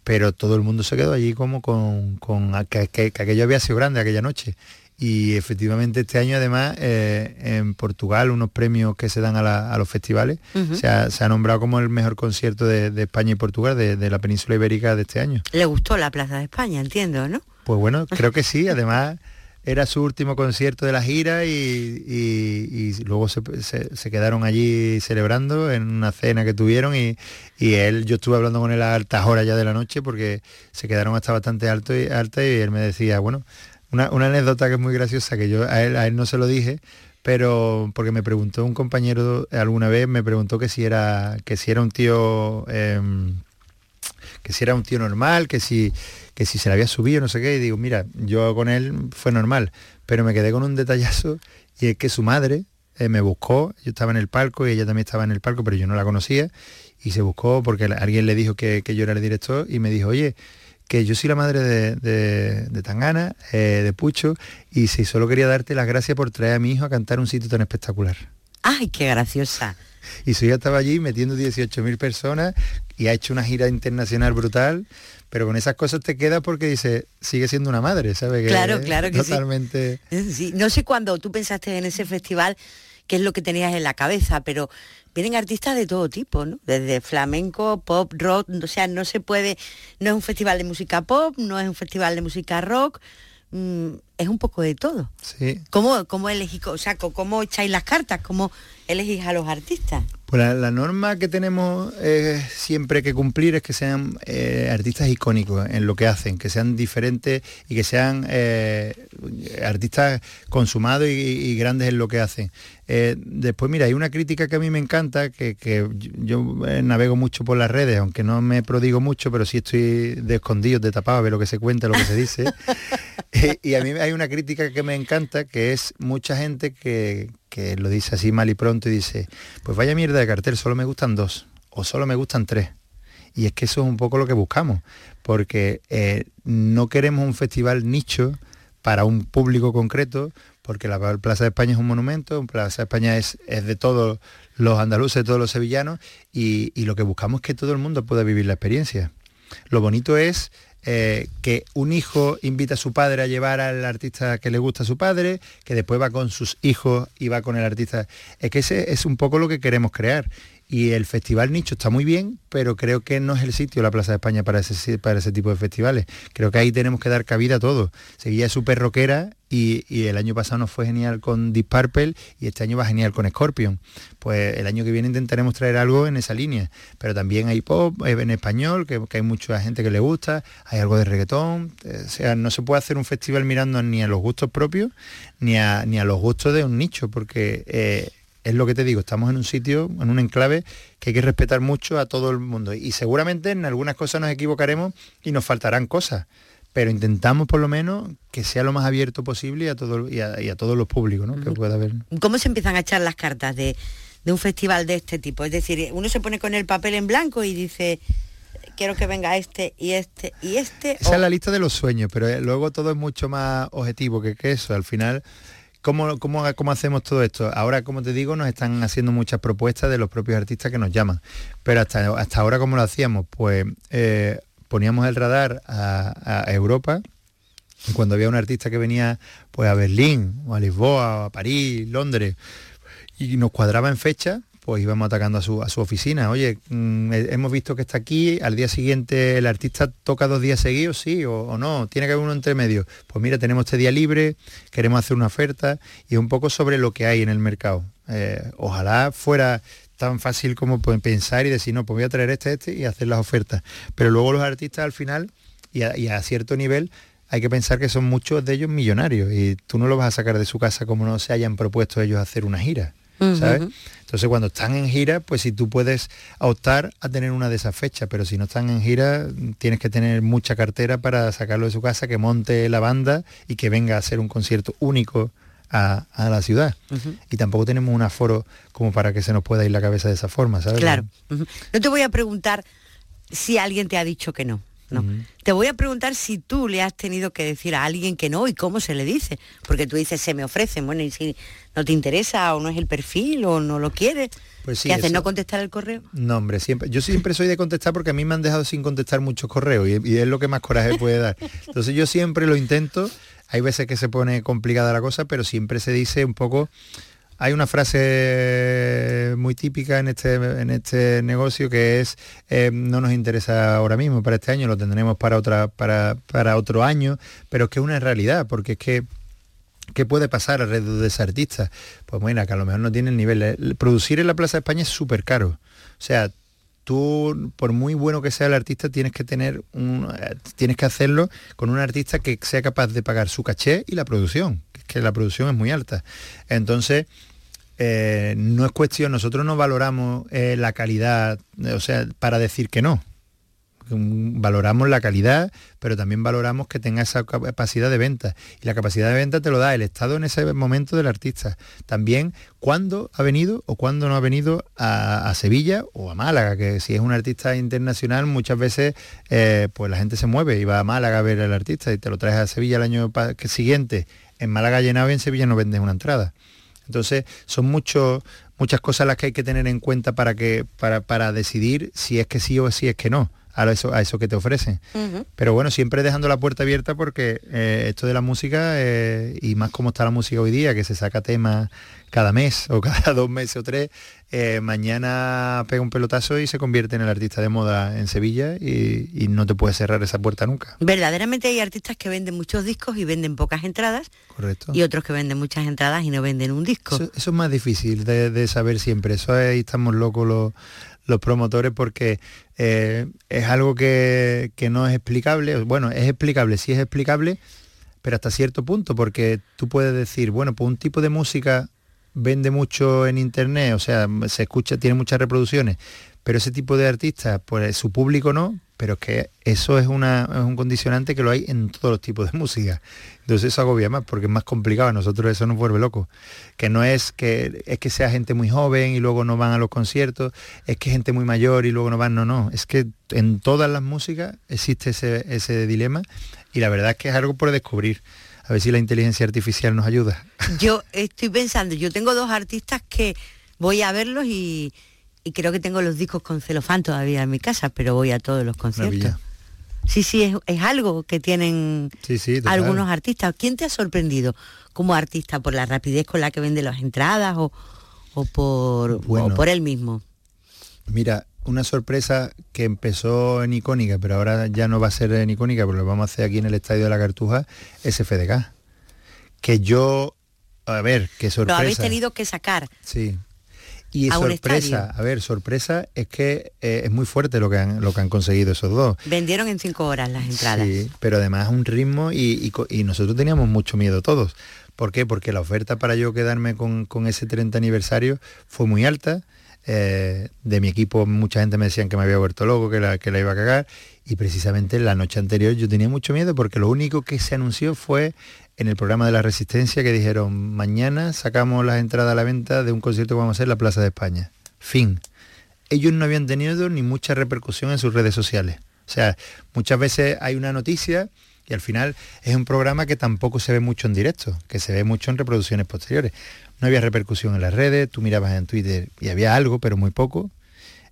pero todo el mundo se quedó allí como con, con que aquello había sido grande aquella noche. Y efectivamente este año además eh, en Portugal unos premios que se dan a, la- a los festivales se, ha, se ha nombrado como el mejor concierto de, de España y Portugal de, de la península ibérica de este año. Le gustó la Plaza de España, entiendo, ¿no? Pues bueno, creo que sí. Además, era su último concierto de la gira y, y- y luego se, se- se quedaron allí celebrando en una cena que tuvieron y, y él, yo estuve hablando con él a altas horas ya de la noche porque se quedaron hasta bastante alto y, alta y él me decía, bueno, una, una anécdota que es muy graciosa, que yo a él, a él no se lo dije, pero porque me preguntó un compañero alguna vez, me preguntó que si era, que si era un tío... em, que si era un tío normal, que si, que si se le había subido, no sé qué, y digo, mira, yo con él fue normal, pero me quedé con un detallazo y es que su madre eh, me buscó, yo estaba en el palco y ella también estaba en el palco, pero yo no la conocía, y se buscó porque alguien le dijo que, que yo era el director y me dijo, oye, que yo soy la madre de, de- de Tangana, eh, de Pucho, y si solo quería darte las gracias por traer a mi hijo a cantar un sitio tan espectacular. Ay, qué graciosa. Y su hija estaba allí metiendo 18.000 personas y ha hecho una gira internacional brutal, pero con esas cosas te quedas porque dice, sigue siendo una madre, ¿sabes? Claro, claro que sí. Totalmente... Sí, no sé cuándo tú pensaste en ese festival, qué es lo que tenías en la cabeza, pero vienen artistas de todo tipo, ¿no? Desde flamenco, pop, rock, o sea, no se puede, no es un festival de música pop, no es un festival de música rock, mm, es un poco de todo. Sí. ¿Cómo, cómo elegís, o sea, cómo echáis las cartas? ¿Cómo elegís a los artistas? Pues la, la norma que tenemos eh, siempre que cumplir es que sean eh, artistas icónicos en lo que hacen, que sean diferentes y que sean eh, artistas consumados y, y grandes en lo que hacen. Eh, después, mira, hay una crítica que a mí me encanta, que, que yo navego mucho por las redes, aunque no me prodigo mucho, pero sí estoy de escondido, de tapado, a ver lo que se cuenta, lo que se dice. Eh, y a mí hay una crítica que me encanta, que es mucha gente que, que lo dice así mal y pronto y dice, pues vaya mierda de cartel, solo me gustan dos o solo me gustan tres. Y es que eso es un poco lo que buscamos, porque eh, no queremos un festival nicho para un público concreto, porque la Plaza de España es un monumento, Plaza de España es, es de todos los andaluces, de todos los sevillanos, y, y lo que buscamos es que todo el mundo pueda vivir la experiencia. Lo bonito es eh, que un hijo invita a su padre a llevar al artista que le gusta a su padre, que después va con sus hijos y va con el artista. Es que ese es un poco lo que queremos crear. Y el Festival Nicho está muy bien, pero creo que no es el sitio la Plaza de España para ese, para ese tipo de festivales. Creo que ahí tenemos que dar cabida a todo. Sevilla es súper rockera y, el año pasado nos fue genial con Purple y este año va genial con Scorpion. Pues el año que viene intentaremos traer algo en esa línea. Pero también hay pop en español, que, que hay mucha gente que le gusta, hay algo de reggaetón. eh, O sea, no se puede hacer un festival mirando ni a los gustos propios ni a, ni a los gustos de un nicho, porque eh, es lo que te digo, estamos en un sitio, en un enclave que hay que respetar mucho a todo el mundo. Y seguramente en algunas cosas nos equivocaremos y nos faltarán cosas. Pero intentamos por lo menos que sea lo más abierto posible y a, todo, y a, y a todos los públicos ¿no? que pueda haber. ¿Cómo se empiezan a echar las cartas de, de un festival de este tipo? Es decir, uno se pone con el papel en blanco y dice, quiero que venga este y este y este. Esa o- es la lista de los sueños, pero eh, luego todo es mucho más objetivo que, que eso. Al final, ¿cómo, cómo, ¿cómo hacemos todo esto? Ahora, como te digo, nos están haciendo muchas propuestas de los propios artistas que nos llaman. Pero hasta, hasta ahora, ¿cómo lo hacíamos? Pues eh, poníamos el radar a, a Europa. Cuando había un artista que venía pues a Berlín, o a Lisboa, o a París, Londres, y nos cuadraba en fecha, pues íbamos atacando a su, a su oficina. Oye, mm, eh, hemos visto que está aquí, al día siguiente el artista toca dos días seguidos, sí o, no, tiene que haber uno entre medio. Pues mira, tenemos este día libre, queremos hacer una oferta y un poco sobre lo que hay en el mercado. Eh, ojalá fuera tan fácil como pues, pensar y decir, no, pues voy a traer este, este y hacer las ofertas. Pero luego los artistas al final, y a, y a cierto nivel, hay que pensar que son muchos de ellos millonarios y tú no lo vas a sacar de su casa como no se hayan propuesto ellos hacer una gira. Entonces cuando están en gira, pues si tú puedes optar a tener una de esas fechas, pero si no están en gira, tienes que tener mucha cartera para sacarlo de su casa, que monte la banda y que venga a hacer un concierto único a, a la ciudad. Y tampoco tenemos un aforo como para que se nos pueda ir la cabeza de esa forma, ¿sabes? Claro. No te voy a preguntar si alguien te ha dicho que no. No. Te voy a preguntar si tú le has tenido que decir a alguien que no y cómo se le dice. Porque tú dices, se me ofrecen. Bueno, y si no te interesa o no es el perfil o no lo quieres, Pues sí, ¿qué haces? ¿No contestar el correo? No, hombre, siempre, yo siempre soy de contestar porque a mí me han dejado sin contestar muchos correos y, y es lo que más coraje puede dar. Entonces yo siempre lo intento, hay veces que se pone complicada la cosa, pero siempre se dice un poco, hay una frase muy típica en este, en este negocio que es eh, no nos interesa ahora mismo para este año, lo tendremos para otra, para, para otro año, pero es que es una realidad, porque es que ¿Qué puede pasar alrededor de ese artista? Pues bueno, que a lo mejor no tiene el nivel. El- Producir en la Plaza de España es súper caro. O sea, tú, por muy bueno que sea el artista, tienes que tener un, tienes que hacerlo con un artista que sea capaz de pagar su caché y la producción, que la producción es muy alta. Entonces, eh, no es cuestión, nosotros no valoramos eh, la calidad, eh, o sea, para decir que no. Mm, Valoramos la calidad, pero también valoramos que tenga esa capacidad de venta. Y la capacidad de venta te lo da el Estado en ese momento del artista. También cuándo ha venido o cuándo no ha venido a, Sevilla o a Málaga, que si es un artista internacional muchas veces pues la gente se mueve y va a Málaga a ver al artista y te lo traes a Sevilla el año siguiente. En Málaga llenado y en Sevilla no vendes una entrada. Entonces, son muchos muchas cosas las que hay que tener en cuenta para que para, para decidir si es que sí o si es que no a eso, a eso que te ofrecen. Pero bueno, siempre dejando la puerta abierta porque eh, esto de la música eh, y más como está la música hoy día, que se saca temas cada mes o cada dos meses o tres, eh, mañana pega un pelotazo y se convierte en el artista de moda en Sevilla y, y no te puedes cerrar esa puerta nunca. Verdaderamente hay artistas que venden muchos discos y venden pocas entradas Correcto. y otros que venden muchas entradas y no venden un disco. Eso, eso es más difícil de, de saber siempre. Eso ahí estamos locos los, los promotores porque eh, es algo que, que no es explicable. Bueno, es explicable, sí es explicable, pero hasta cierto punto, porque tú puedes decir, bueno, pues un tipo de música vende mucho en internet, o sea, se escucha, tiene muchas reproducciones, pero ese tipo de artistas, pues su público no, pero es que eso es, una, es un condicionante que lo hay en todos los tipos de música. Entonces eso agobia más porque es más complicado, a nosotros eso nos vuelve locos. Que no es que es que sea gente muy joven y luego no van a los conciertos, es que gente muy mayor y luego no van, no, no. Es que en todas las músicas existe ese, ese dilema y la verdad es que es algo por descubrir. A ver si la inteligencia artificial nos ayuda. Yo estoy pensando, yo tengo dos artistas que voy a verlos y, y creo que tengo los discos con celofán todavía en mi casa, pero voy a todos los conciertos. Maravilla. Sí, sí, es, es algo que tienen Sí, sí, total. algunos artistas. ¿Quién te ha sorprendido como artista por la rapidez con la que vende las entradas o, o por, Bueno. o por él mismo? Mira, una sorpresa que empezó en Icónica, pero ahora ya no va a ser en Icónica, porque lo vamos a hacer aquí en el Estadio de la Cartuja, es FDK. Que yo, a ver, qué Lo sorpresa. habéis tenido que sacar. Sí. Y a sorpresa, a ver, sorpresa es que eh, es muy fuerte lo que, han, lo que han conseguido esos dos. Vendieron en cinco horas las entradas. Sí, pero además un ritmo y, y y nosotros teníamos mucho miedo todos. ¿Por qué? Porque la oferta para yo quedarme con, con ese 30 aniversario fue muy alta. Eh, de mi equipo mucha gente me decían que me había vuelto loco, que la, que la iba a cagar. Y precisamente la noche anterior yo tenía mucho miedo porque lo único que se anunció fue en el programa de la Resistencia que dijeron, mañana sacamos las entradas a la venta de un concierto que vamos a hacer en la Plaza de España. Fin ellos no habían tenido ni mucha repercusión en sus redes sociales. O sea, muchas veces hay una noticia y al final es un programa que tampoco se ve mucho en directo, que se ve mucho en reproducciones posteriores. No había repercusión en las redes, tú mirabas en Twitter y había algo, pero muy poco.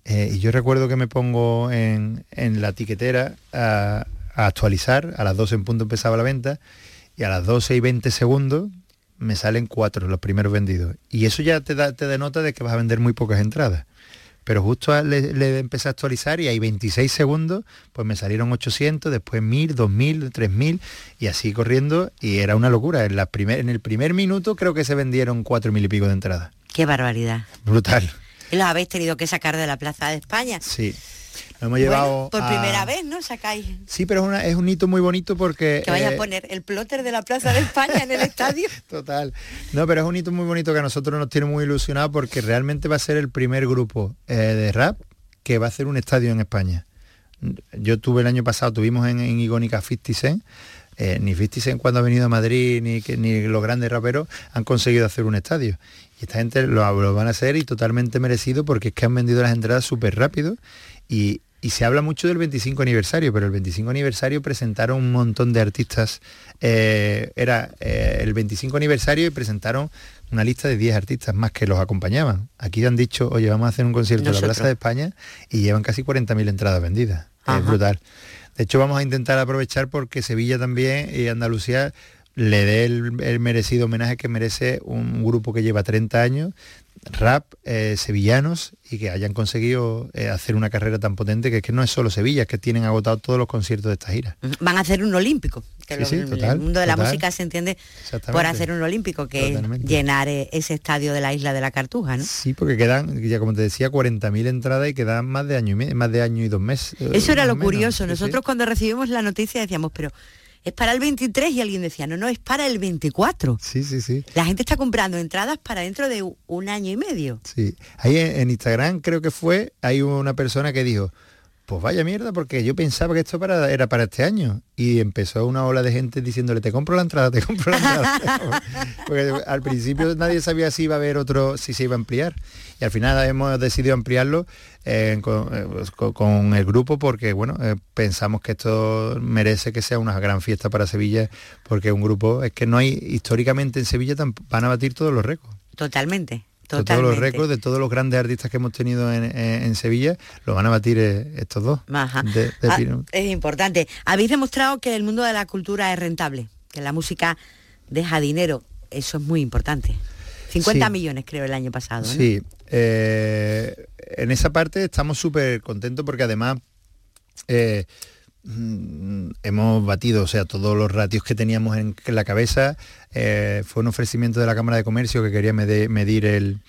Eh, y yo recuerdo que me pongo en, en la tiquetera a, a actualizar, a las 12 en punto empezaba la venta, y a las 12 y 20 segundos me salen cuatro los primeros vendidos. Y eso ya te, da, te denota de que vas a vender muy pocas entradas pero justo a- le, le empecé a actualizar y hay 26 segundos, pues me salieron 800, después 1000, 2000, 3000 y así corriendo y era una locura. En, la primer, en el primer minuto creo que se vendieron 4000 y pico de entradas. Qué barbaridad. Brutal. Y los habéis tenido que sacar de la Plaza de España. Sí. Nos hemos llevado por a- primera vez, ¿no? Sacáis. Sí, pero es, una- es un hito muy bonito porque... Que vaya eh, a poner el plotter de la Plaza de España en el estadio. Total. No, pero es un hito muy bonito que a nosotros nos tiene muy ilusionados porque realmente va a ser el primer grupo eh, de rap que va a hacer un estadio en España. Yo tuve el año pasado, tuvimos en, en Igónica 50 Cent, eh, ni 50 Cent cuando ha venido a Madrid, ni, ni los grandes raperos han conseguido hacer un estadio. Y esta gente lo, lo van a hacer y totalmente merecido porque es que han vendido las entradas súper rápido y, y se habla mucho del 25 aniversario, pero el 25 aniversario presentaron un montón de artistas. eh, era eh, el 25 aniversario y presentaron una lista de 10 artistas más que los acompañaban. Aquí han dicho, oye, vamos a hacer un concierto en la. Plaza de España y llevan casi 40.000 entradas vendidas. Ajá. Es brutal. De hecho, vamos a intentar aprovechar porque Sevilla también y Andalucía le dé el, el merecido homenaje que merece un grupo que lleva 30 años, rap, eh, sevillanos, y que hayan conseguido eh, hacer una carrera tan potente que es que no es solo Sevilla, es que tienen agotado todos los conciertos de esta gira. Van a hacer un olímpico. Que Sí, lo- sí, el mundo de la música se entiende por hacer un olímpico, que es llenar eh, ese estadio de la isla de la Cartuja, ¿no? Sí, porque quedan, ya como te decía, 40.000 entradas y quedan más de año y me- más de año y dos meses. Eso era lo menos. curioso. Sí. Nosotros cuando recibimos la noticia decíamos, pero es para el 23 y alguien decía, no, no, es para el 24. Sí, sí, sí. La gente está comprando entradas para dentro de un año y medio. Sí, ahí en, en Instagram creo que fue, hay una persona que dijo, pues vaya mierda, porque yo pensaba que esto para, era para este año. Y empezó una ola de gente diciéndole, te compro la entrada, te compro la entrada. porque al principio nadie sabía si iba a haber otro, si se iba a ampliar. Y al final hemos decidido ampliarlo eh, con, eh, pues, con- el grupo porque, bueno, eh, pensamos que esto merece que sea una gran fiesta para Sevilla, porque un grupo, es que no hay, históricamente en Sevilla van a batir todos los récords. Totalmente. Todos los récords de todos los grandes artistas que hemos tenido en, en- en Sevilla, lo van a batir eh, estos dos. Ajá. De- de Ah, es importante. Habéis demostrado que el mundo de la cultura es rentable, que la música deja dinero. Eso es muy importante. 50 Sí. millones creo el año pasado. ¿no? Sí, eh, en esa parte estamos súper contentos porque además eh, hemos batido, o sea, todos los ratios que teníamos en, la cabeza. eh, fue un ofrecimiento de la Cámara de Comercio que quería medir el,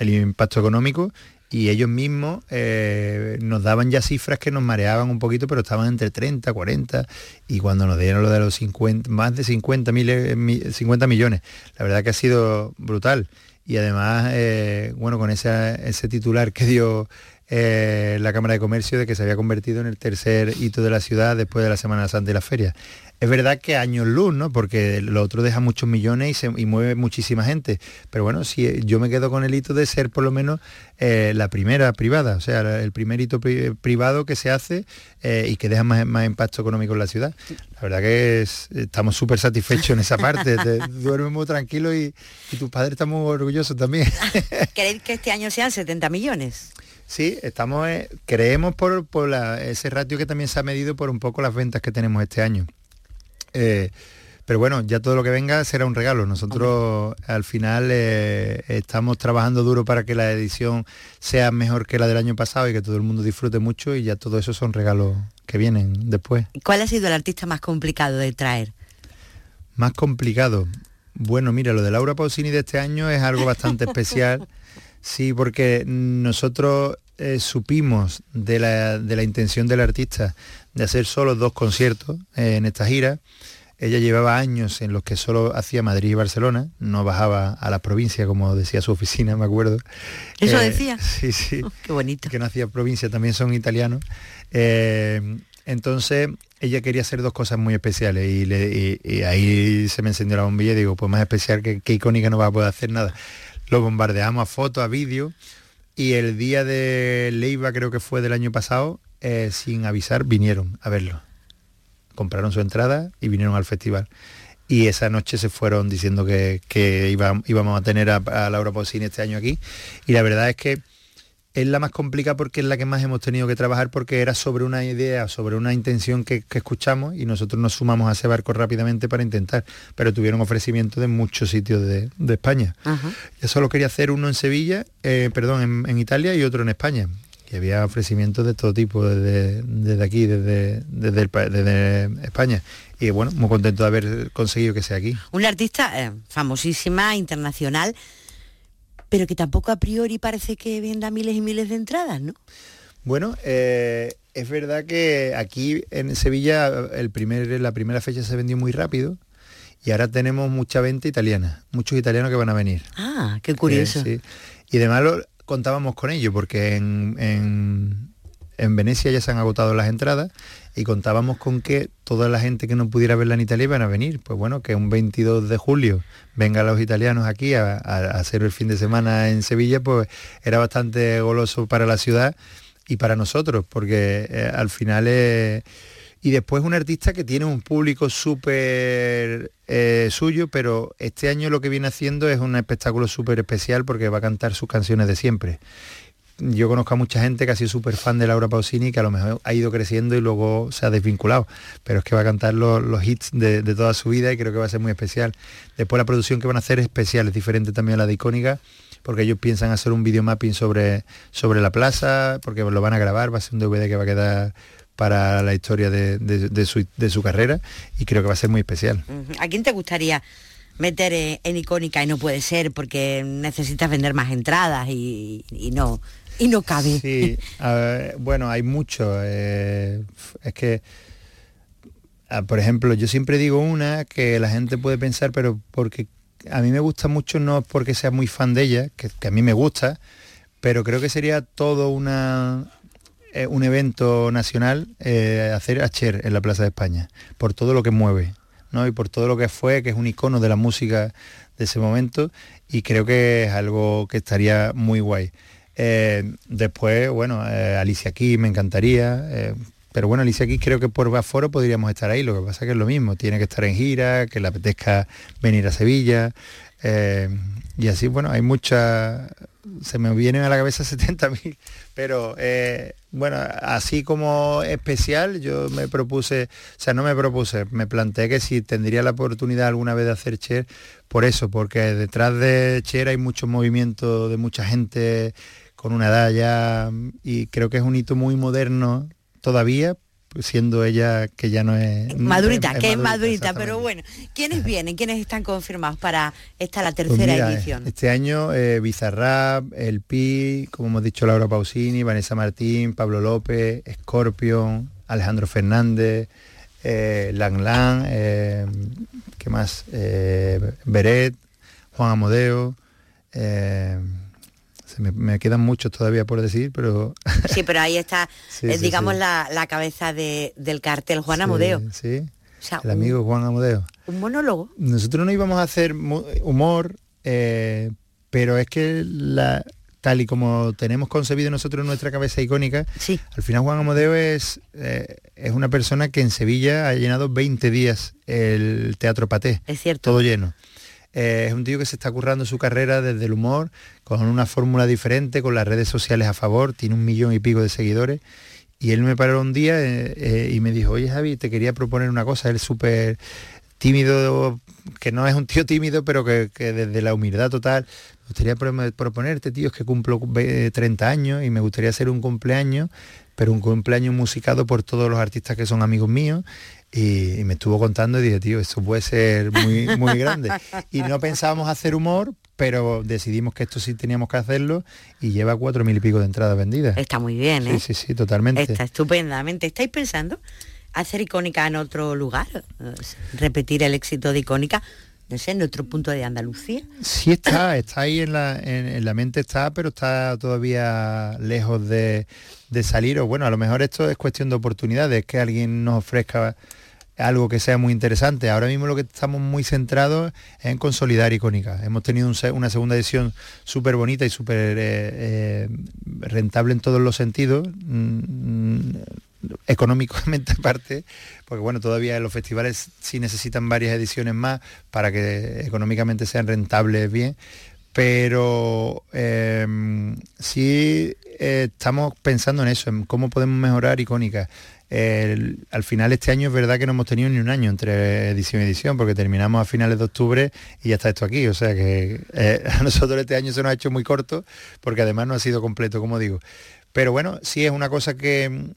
impacto económico y ellos mismos eh, nos daban ya cifras que nos mareaban un poquito, pero estaban entre 30, 40 y cuando nos dieron lo de los 50, más de 50, mil, eh, mi- 50 millones, la verdad que ha sido brutal. Y además, eh, bueno, con ese titular que dio eh, la Cámara de Comercio de que se había convertido en el tercer hito de la ciudad después de la Semana Santa y la feria. Es verdad que años luz, ¿no? Porque lo otro deja muchos millones y, se, y mueve muchísima gente. Pero bueno, si yo me quedo con el hito de ser por lo menos eh, la primera privada, o sea, el primer hito pri- privado que se hace eh, y que deja más, más impacto económico en la ciudad. La verdad que es- estamos súper satisfechos en esa parte. Te duermes muy tranquilo y, y tus padres están muy orgullosos también. ¿Queréis que este año sean 70 millones? Sí, estamos, eh, creemos por, por la- ese ratio que también se ha medido por un poco las ventas que tenemos este año. Eh, Pero bueno, ya todo lo que venga será un regalo. Nosotros al final eh, estamos trabajando duro para que la edición sea mejor que la del año pasado y que todo el mundo disfrute mucho y ya todo eso son regalos que vienen después. ¿Cuál ha sido el artista más complicado de traer? Más complicado. Bueno, mira, lo de Laura Pausini de este año es algo bastante especial. Sí, porque nosotros eh, supimos de la, de la intención del artista de hacer solo dos conciertos eh, en esta gira. Ella llevaba años en los que solo hacía Madrid y Barcelona, no bajaba a la provincia, como decía su oficina, me acuerdo. ¿Eso Eh, decía? Sí, sí. Qué bonito. Que no hacía provincia, también son italianos. Entonces ella quería hacer dos cosas muy especiales y, le- y- y ahí se me encendió la bombilla y digo, pues más especial que, que icónica no va a poder hacer nada. Lo bombardeamos a fotos, a vídeo y el día de Leiva, creo que fue del año pasado, eh, sin avisar, vinieron a verlo. Compraron su entrada y vinieron al festival. Y esa noche se fueron diciendo que, que iba- íbamos a tener a, a Laura Pausini este año aquí. Y la verdad es que es la más complicada porque es la que más hemos tenido que trabajar porque era sobre una idea, sobre una intención que, que escuchamos y nosotros nos sumamos a ese barco rápidamente para intentar. Pero tuvieron ofrecimiento de muchos sitios de, de España. Ajá. Yo solo quería hacer uno en Sevilla, eh, perdón, en, en Italia y otro en España. Y había ofrecimientos de todo tipo, desde, desde aquí, desde, desde, el pa- desde España. Y bueno, muy contento de haber conseguido que sea aquí. Una artista eh, famosísima, internacional, pero que tampoco a priori parece que venda miles y miles de entradas, ¿no? Bueno, eh, es verdad que aquí en Sevilla el primer, la primera fecha se vendió muy rápido y ahora tenemos mucha venta italiana, muchos italianos que van a venir. Ah, qué curioso. Eh, sí. Y además lo, contábamos con ello porque en, en- en Venecia ya se han agotado las entradas y contábamos con que toda la gente que no pudiera verla en Italia iban a venir. Pues bueno, que un 22 de julio vengan los italianos aquí a, hacer el fin de semana en Sevilla, pues era bastante goloso para la ciudad y para nosotros, porque eh, al final. Y después un artista que tiene un público súper eh, suyo, pero este año lo que viene haciendo es un espectáculo súper especial porque va a cantar sus canciones de siempre. Yo conozco a mucha gente que ha sido súper fan de Laura Pausini, que a lo mejor ha ido creciendo y luego se ha desvinculado, pero es que va a cantar los, hits de, toda su vida y creo que va a ser muy especial. Después la producción que van a hacer es especial, es diferente también a la de Icónica, porque ellos piensan hacer un videomapping sobre, sobre la plaza, porque lo van a grabar, va a ser un DVD que va a quedar para la historia de, de- de su, carrera y creo que va a ser muy especial. ¿A quién te gustaría meter eh, en icónica y no puede ser porque necesitas vender más entradas y no y no cabe? Sí, bueno, hay mucho. eh, es que, ah, por ejemplo, yo siempre digo una que la gente puede pensar, pero porque a mí me gusta mucho, no porque sea muy fan de ella, que, a mí me gusta, pero creo que sería todo una eh, un evento nacional eh, hacer a Cher en la Plaza de España, por todo lo que mueve, ¿no? Y por todo lo que fue, que es un icono de la música de ese momento, y creo que es algo que estaría muy guay. Eh, después, bueno, eh, Alicia Keys me encantaría, eh, pero bueno, Alicia Keys creo que por aforo podríamos estar ahí, lo que pasa que es lo mismo, tiene que estar en gira, que le apetezca venir a Sevilla, y así, bueno, hay muchas, se me vienen a la cabeza 70.000, pero bueno, así como especial, yo me propuse, o sea, no me propuse, me planteé que si tendría la oportunidad alguna vez de hacer Cher, por eso, porque detrás de Cher hay mucho movimiento de mucha gente con una edad ya, y creo que es un hito muy moderno todavía, siendo ella que ya no es... Madurita, que es madurita, pero bueno, ¿quiénes vienen? ¿Quiénes están confirmados para esta la Pues tercera mira, edición? Este año eh, Bizarrap, El Pi, como hemos dicho Laura Pausini, Vanessa Martín, Pablo López, Scorpion, Alejandro Fernández, eh, Lang Lang, eh, ¿qué más? Eh, Beret, Juan Amodeo. Se me, me quedan muchos todavía por decir, pero... Sí, pero ahí está, Sí, eh, sí, digamos, sí. La, la cabeza de- del cartel, Juan Amodeo. Sí, O sea, el amigo Juan Amodeo. Un, monólogo. Nosotros no íbamos a hacer humor, eh, pero es que la, tal y como tenemos concebido nosotros en nuestra cabeza icónica, Sí. al final Juan Amodeo es, eh, es una persona que en Sevilla ha llenado 20 días el Teatro Paté, Es cierto. todo lleno. Eh, es un tío que se está currando su carrera desde el humor, con una fórmula diferente, con las redes sociales a favor, tiene un millón y pico de seguidores. Y él me paró un día eh, eh, y me dijo, oye Javi, te quería proponer una cosa, él súper tímido, que no es un tío tímido, pero que, que desde la humildad total, me gustaría pro- proponerte, tío, es que cumplo ve- 30 años y me gustaría hacer un cumpleaños, pero un cumpleaños musicado por todos los artistas que son amigos míos. Y, y me estuvo contando y dije, tío, esto puede ser muy, muy grande. Y no pensábamos hacer humor, pero decidimos que esto sí teníamos que hacerlo y lleva cuatro mil y pico de entradas vendidas. Está muy bien, ¿eh? Sí, sí, sí, totalmente. Está estupendamente. ¿Estáis pensando hacer icónica en otro lugar? Repetir el éxito de icónica, no sé, en otro punto de Andalucía. Sí está, está ahí en la, en, en la mente está, pero está todavía lejos de, de salir. O bueno, a lo mejor esto es cuestión de oportunidades, que alguien nos ofrezca algo que sea muy interesante. Ahora mismo lo que estamos muy centrados es en consolidar icónica. Hemos tenido una segunda edición súper bonita y súper eh, eh, rentable en todos los sentidos. mm, económicamente aparte, porque bueno, todavía los festivales sí necesitan varias ediciones más para que económicamente sean rentables bien, pero eh, sí eh, estamos pensando en eso, en cómo podemos mejorar icónica. Al final este año es verdad que no hemos tenido ni un año entre edición y edición, porque terminamos a finales de octubre y ya está esto aquí. O sea que eh, a nosotros este año se nos ha hecho muy corto, porque además no ha sido completo, como digo. Pero bueno, sí es una cosa que mm,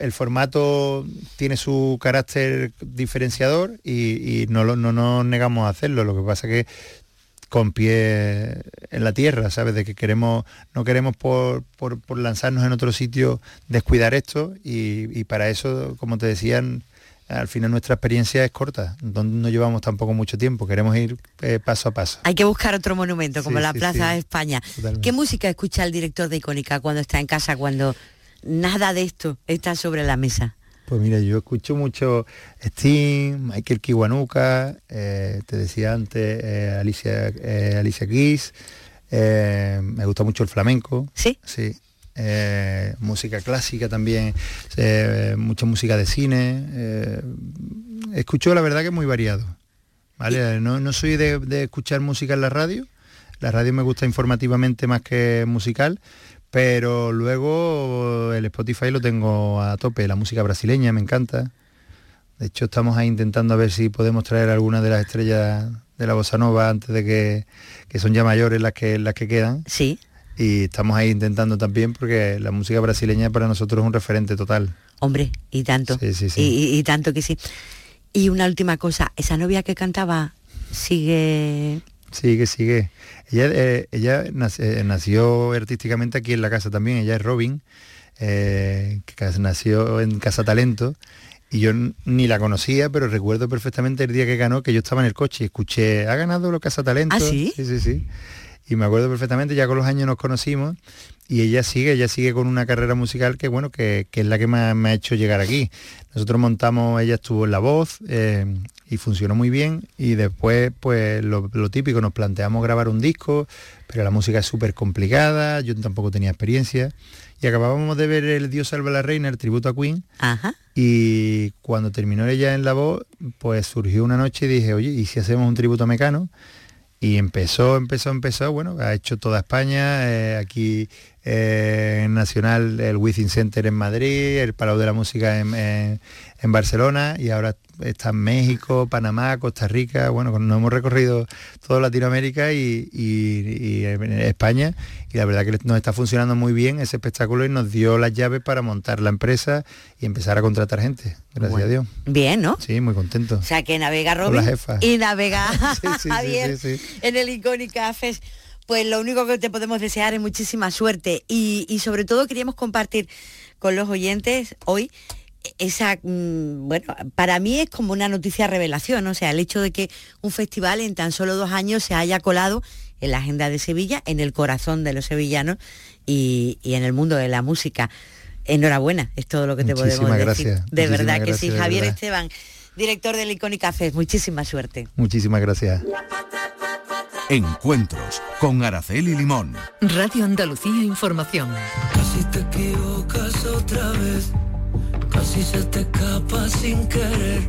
el formato tiene su carácter diferenciador y, y no, lo- no nos negamos a hacerlo. Lo que pasa que con pie en la tierra, ¿sabes? De que queremos, no queremos por, por- por lanzarnos en otro sitio descuidar esto y, y para eso, como te decían, al final nuestra experiencia es corta, no, no llevamos tampoco mucho tiempo, queremos ir eh, paso a paso. Hay que buscar otro monumento, como Sí, la sí, Plaza sí. de España. Totalmente. ¿Qué música escucha el director de Icónica cuando está en casa, cuando nada de esto está sobre la mesa? Pues mira, yo escucho mucho Sting, Michael Kiwanuka, eh, te decía antes, eh, Alicia, eh, Alicia Keys, eh, me gusta mucho el flamenco. ¿Sí? Sí. música clásica también, mucha música de cine. escucho la verdad que muy variado. ¿vale? No, no soy de, de escuchar música en la radio. La radio me gusta informativamente más que musical, pero luego el Spotify lo tengo a tope. La música brasileña me encanta. De hecho, estamos ahí intentando a ver si podemos traer algunas de las estrellas de la bossa nova antes de que, que son ya mayores las que, las que quedan Sí. y estamos ahí intentando también porque la música brasileña para nosotros es un referente total. Hombre, y tanto. Sí, sí, sí. Y, y- y tanto que sí. Y una última cosa, esa novia que cantaba sigue... Sigue, sigue. Ella, eh, ella eh, nació artísticamente aquí en la casa también, ella es Robin, eh, que nació en Casa Talento y yo ni la conocía, pero recuerdo perfectamente el día que ganó que yo estaba en el coche y escuché, ha ganado los Casa Talento. ¿Ah, sí? Sí, sí, sí. Y me acuerdo perfectamente, ya con los años nos conocimos y ella sigue, ella sigue con una carrera musical que bueno, que, que es la que me, ha- me ha hecho llegar aquí. Nosotros montamos, ella estuvo en La Voz eh, y funcionó muy bien y después pues lo, lo típico, nos planteamos grabar un disco, pero la música es súper complicada, yo tampoco tenía experiencia y acabábamos de ver El Dios salva a la reina, el tributo a Queen Ajá. y cuando terminó ella en La Voz, pues surgió una noche y dije, oye, ¿y si hacemos un tributo a Mecano? Y empezó, empezó, empezó, bueno, ha hecho toda España, eh, aquí eh, en Nacional, el Within Center en Madrid, el Palau de la Música en, en- en Barcelona y ahora está en México, Panamá, Costa Rica, bueno, nos hemos recorrido toda Latinoamérica y, y- y en España y la verdad que nos está funcionando muy bien ese espectáculo y nos dio las llaves para montar la empresa y empezar a contratar gente, gracias Bueno. a Dios. Bien, ¿no? Sí, muy contento. O sea que navega Robin y navega Sí, sí, Javier en el Icónica Fest. Pues lo único que te podemos desear es muchísima suerte y, y sobre todo queríamos compartir con los oyentes hoy esa, mm, bueno, para mí es como una noticia revelación, o sea, el hecho de que un festival en tan solo dos años se haya colado en la agenda de Sevilla, en el corazón de los sevillanos y, y en el mundo de la música. Enhorabuena, es todo lo que te podemos Muchísimas decir. gracias, De muchísimas verdad que gracias, sí, de Javier. Esteban, director del Icónica Fest, muchísima suerte. Muchísimas gracias. Encuentros con Araceli Limón. Radio Andalucía Información. Casi te equivocas otra vez, si se te escapa sin querer.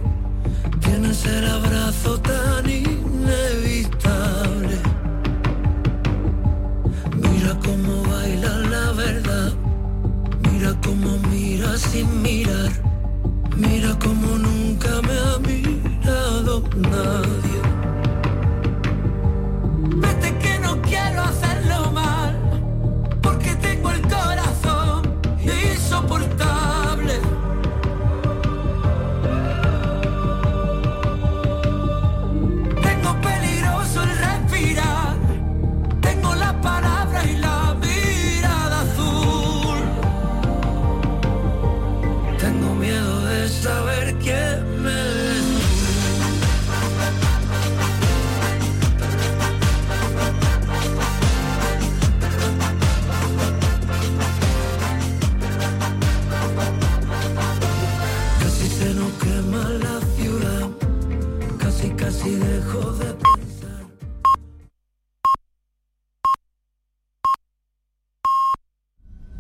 Tienes el abrazo tan inevitable. Mira cómo baila la verdad. Mira cómo mira sin mirar. Mira como nunca me ha mirado nadie. Vete que no quiero hacerlo. Saber quién